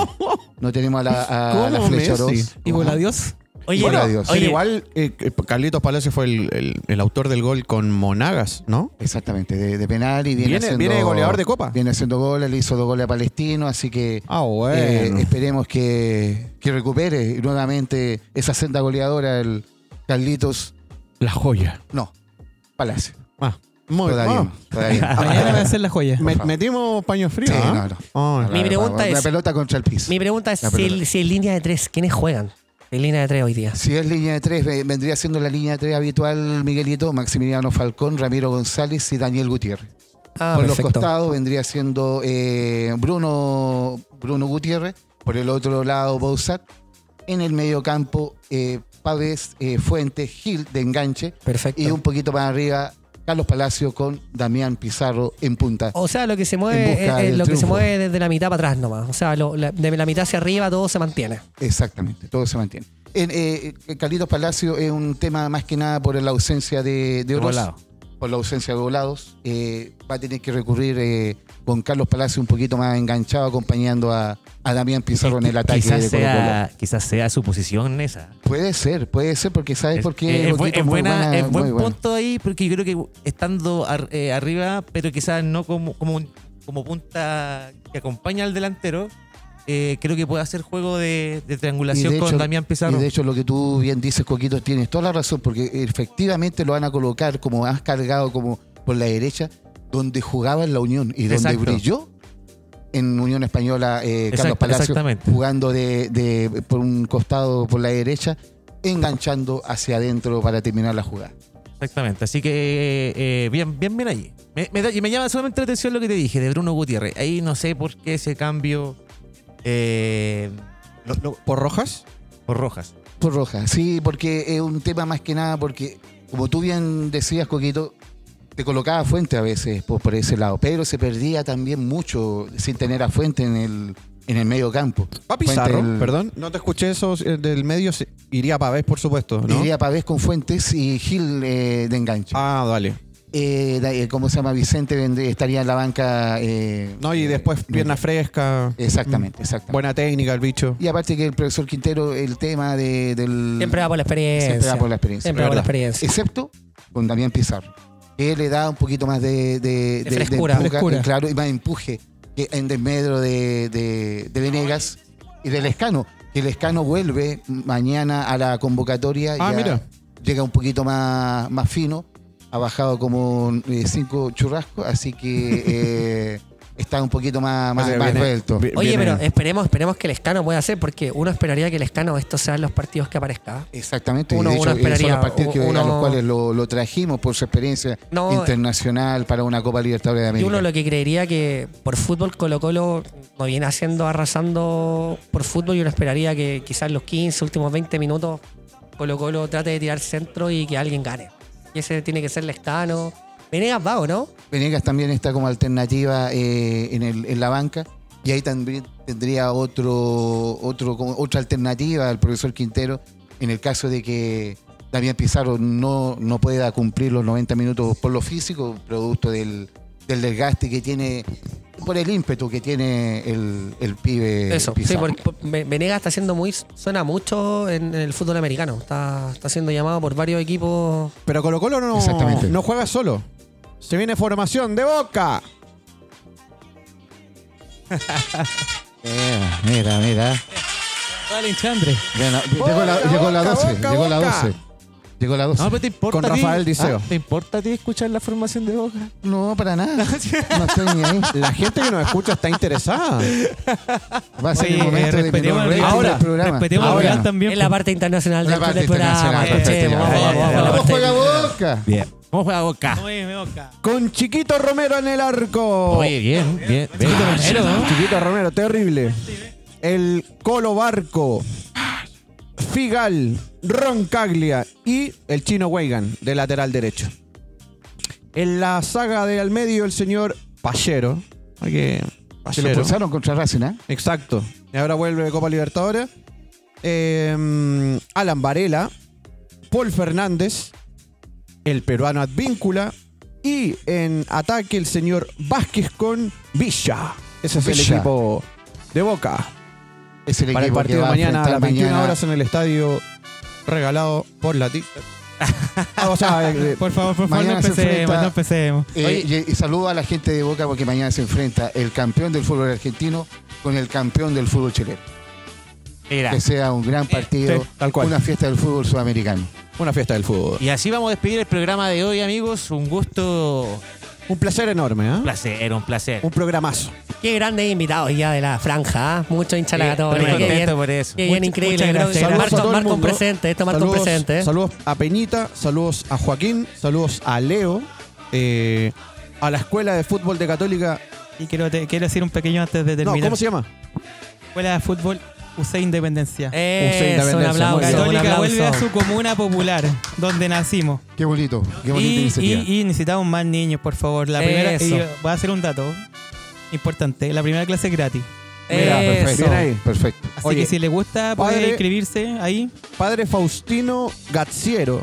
No tenemos a la, a ¿Cómo la flecha Messi? Oroz. Y bola Dios. Oye, Bueno. Pero igual, eh, eh, Carlitos Palacio fue el, el- el autor del gol con Monagas, ¿no? Exactamente, de, de penal y viene, Viene- haciendo, viene goleador de Copa. Viene haciendo goles, le hizo dos goles a Palestino, así que Ah, eh, esperemos que, que recupere nuevamente esa senda goleadora el Carlitos. la joya. No, Palacio. Ah, muy Todavía, todavía. no. Mañana va a ser la joya. Me- metimos paño frío. Sí, ¿ah? no, no. Mi pregunta La es- pelota contra el piso. mi pregunta es La si, si en línea de tres, ¿quiénes juegan? En línea de tres hoy día. Si es línea de tres, ve- vendría siendo la línea de tres habitual Miguelito, Maximiliano Falcón, Ramiro González y Daniel Gutiérrez. Ah, por los costados vendría siendo eh, Bruno, Bruno Gutiérrez, por el otro lado Bouzat. En el medio campo, eh, Pávez, eh, Fuentes, Gil de enganche. Perfecto. Y un poquito más arriba, Carlos Palacio con Damián Pizarro en punta. O sea, lo que se mueve es, es del lo que se mueve desde la mitad para atrás nomás. O sea, lo- la- de la mitad hacia arriba todo se mantiene. Exactamente, todo se mantiene. En, eh, eh, Carlitos Palacio es un tema más que nada por la ausencia de, de Oroz. Por la ausencia de volados. Eh, va a tener que recurrir eh, con Carlos Palacio un poquito más enganchado, acompañando a, a Damián Pizarro en el ataque quizás, de sea, quizás sea su posición esa. Puede ser, puede ser, porque ¿sabes Es, por qué? es buena- buena, es buen punto ahí, porque yo creo que estando ar- eh, arriba, pero quizás no como, como, un- como punta que acompaña al delantero, eh, creo que puede hacer juego de, triangulación de con hecho- Damián Pizarro. Y de hecho, lo que tú bien dices, Coquito, tienes toda la razón, porque efectivamente lo van a colocar como más cargado como por la derecha, donde jugaba en la Unión y donde Exacto. brilló en Unión Española eh, Carlos Palacio, jugando de, de- por un costado por la derecha, enganchando hacia adentro para terminar la jugada. Exactamente, así que eh, bien, bien, bien ahí. Me, me llama solamente la atención lo que te dije de Bruno Gutiérrez. Ahí no sé por qué ese cambio eh, Lo- lo- ¿Por Rojas? por Rojas. Por roja, sí, porque es un tema más que nada, porque como tú bien decías, Coquito, te colocaba a Fuente a veces por, por ese lado, pero se perdía también mucho sin tener a Fuente en el, en el medio campo. Pa Pizarro, Fuente el- perdón. No te escuché eso eh, del medio. se- Iría Pavés, por supuesto, ¿no? Iría Pavés con Fuentes y Gil eh, de enganche. Ah, dale. Eh, eh, ¿Cómo se llama? Vicente vendría- estaría en la banca. eh, No, y después eh, pierna fresca. Exactamente, exactamente. Buena técnica el bicho. Y aparte que el profesor Quintero, el tema de, del... Siempre va por la experiencia. Siempre va por la experiencia. Siempre va por la experiencia. excepto con Damián Pizarro. Que le da un poquito más de, de, De frescura. empuja, Frescura. claro, y más empuje que en desmedro de, de, de Venegas y del Escano. Que el Escano vuelve mañana a la convocatoria. Ah, ya mira. Llega un poquito más, más fino. Ha bajado como eh, cinco churrascos, así que eh, está un poquito más, más, Oye, más viene- revuelto. vi- Oye, viene- pero esperemos, esperemos que el escano pueda hacer, porque uno esperaría que el escano estos sean los partidos que aparezca. Exactamente, Uno- y de uno hecho, esperaría, son los partidos que- uno- a los cuales lo, lo trajimos por su experiencia No, internacional para una Copa Libertadores de Y América. uno lo que creería que por fútbol Colo Colo no viene haciendo arrasando por fútbol y uno esperaría que quizás los 15 últimos 20 minutos Colo Colo trate de tirar centro y que alguien gane. Y ese tiene que ser Lescano, Venegas va, ¿o no? Venegas también está como alternativa eh, en, la banca. Y ahí también tendría otro, otro, otra alternativa al profesor Quintero en el caso de que Damián Pizarro no, no pueda cumplir los 90 minutos por lo físico, producto del, del desgaste que tiene, por el ímpetu que tiene el, el pibe Eso, sí, porque por- Ve- Venegas está haciendo muy, suena mucho en, en el fútbol americano. Está, está siendo llamado por varios equipos. Pero Colo Colo no, Exactamente. no juega solo. Se viene formación de Boca. Mira, mira, mira. Vale, enchandre. Bueno, llegó, la, Boca, llegó la Boca, 12, Boca, llegó la Boca. 12. Llegó la 12. No, pero te importa. Con a ti? Rafael Diceo. Ah, ¿Te importa a ti escuchar la formación de Boca? No, para nada. No estoy ni ahí. La gente que nos escucha está interesada. Va a ser Oye, el momento de al rating Ahora, del programa. Respetemos Ahora. también. Es la po. parte internacional La del, parte del programa. ¿Cómo juega Boca? Bien. ¿Cómo juega Boca? Boca. Con Chiquito Romero en el arco. Oye, bien, bien. bien. Chiquito Romero, terrible. El Colo Barco. Figal, Roncaglia y el chino Weigan de lateral derecho. En la saga de al medio, el señor Pallero. Que- Se lo expulsaron contra Racing, ¿eh? Exacto. Y ahora vuelve de Copa Libertadores. Eh, Alan Varela, Paul Fernández, el peruano Advíncula y en ataque el señor Vázquez con Villa. Ese es el equipo de Boca. Es el Para el equipo partido que de va mañana a enfrentar las 21 mañana. horas en el estadio regalado por la TIC. Ah, o sea, eh, Por favor, por favor, no Mañana se empecemos, enfrenta- no empecemos. Eh, y, y saludo a la gente de Boca porque mañana se enfrenta el campeón del fútbol argentino con el campeón del fútbol chileno. Mira. Que sea un gran partido, sí, tal cual. una fiesta del fútbol sudamericano. una fiesta del fútbol. Y así vamos a despedir el programa de hoy, amigos. Un gusto, Un placer enorme, ¿eh? un placer, un placer. Un programazo. Qué grandes invitados ya de la franja. ¿ah? Mucho hincha la Eh, católica. muy Qué bien, por eso. qué bien, Muchas- increíble. muchas gracias. Saludos a Marco, un mundo. presente. Esto marca un Saludos- presente. ¿eh? Saludos a Peñita, saludos a Joaquín, saludos a Leo, eh, a la Escuela de Fútbol de Católica. Y quiero, te- quiero decir un pequeño antes de No, terminar. ¿cómo se llama? Escuela de Fútbol UC Independencia. Eso, Independencia, aplauso. muy bien. un Católica vuelve a su comuna popular, donde nacimos. Qué bonito, qué bonita Y, iniciativa. y- y necesitamos más niños, por favor. La primera, Eso. y voy a hacer un dato importante. La primera clase es gratis. Mira, perfecto. Eso. Bien ahí. Perfecto. Así Oye, que si le gusta, puede padre- inscribirse ahí. Padre Faustino Gazziero,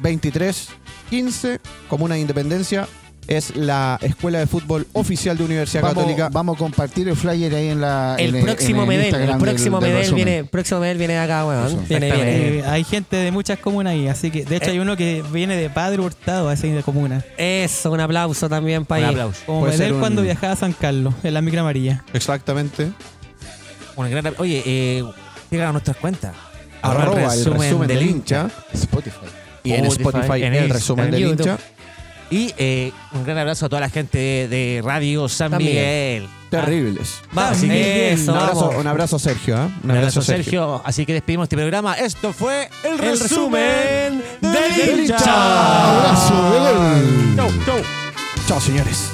2315, Comuna de Independencia. Es la escuela de fútbol oficial de Universidad Vamos, Católica. vamos a compartir el flyer ahí en la. El en próximo en Medel, el Instagram próximo del- del Medel resumen. viene, el próximo Medel viene de acá, weón. Viene, viene. Eh, hay gente de muchas comunas ahí. Así que, de hecho, hay uno que viene de Padre Hurtado a esa comuna. Eso, un aplauso también para aplauso. Como Puede Medel un- cuando viajaba a San Carlos, en la micro amarilla. Exactamente. Gran- Oye, eh, a nuestras cuentas. Arroba el resumen del hincha. Spotify. Y en Spotify, en el resumen en del YouTube. hincha. Y eh, un gran abrazo a toda la gente de, de Radio San San Miguel. Terribles. Vamos, Así que- eso, Un abrazo, un abrazo Sergio. ¿ah? Un abrazo, Sergio. Así que despedimos este programa. Esto fue el, El resumen del hincha. Abrazo de gol. Chau, chau. Señores.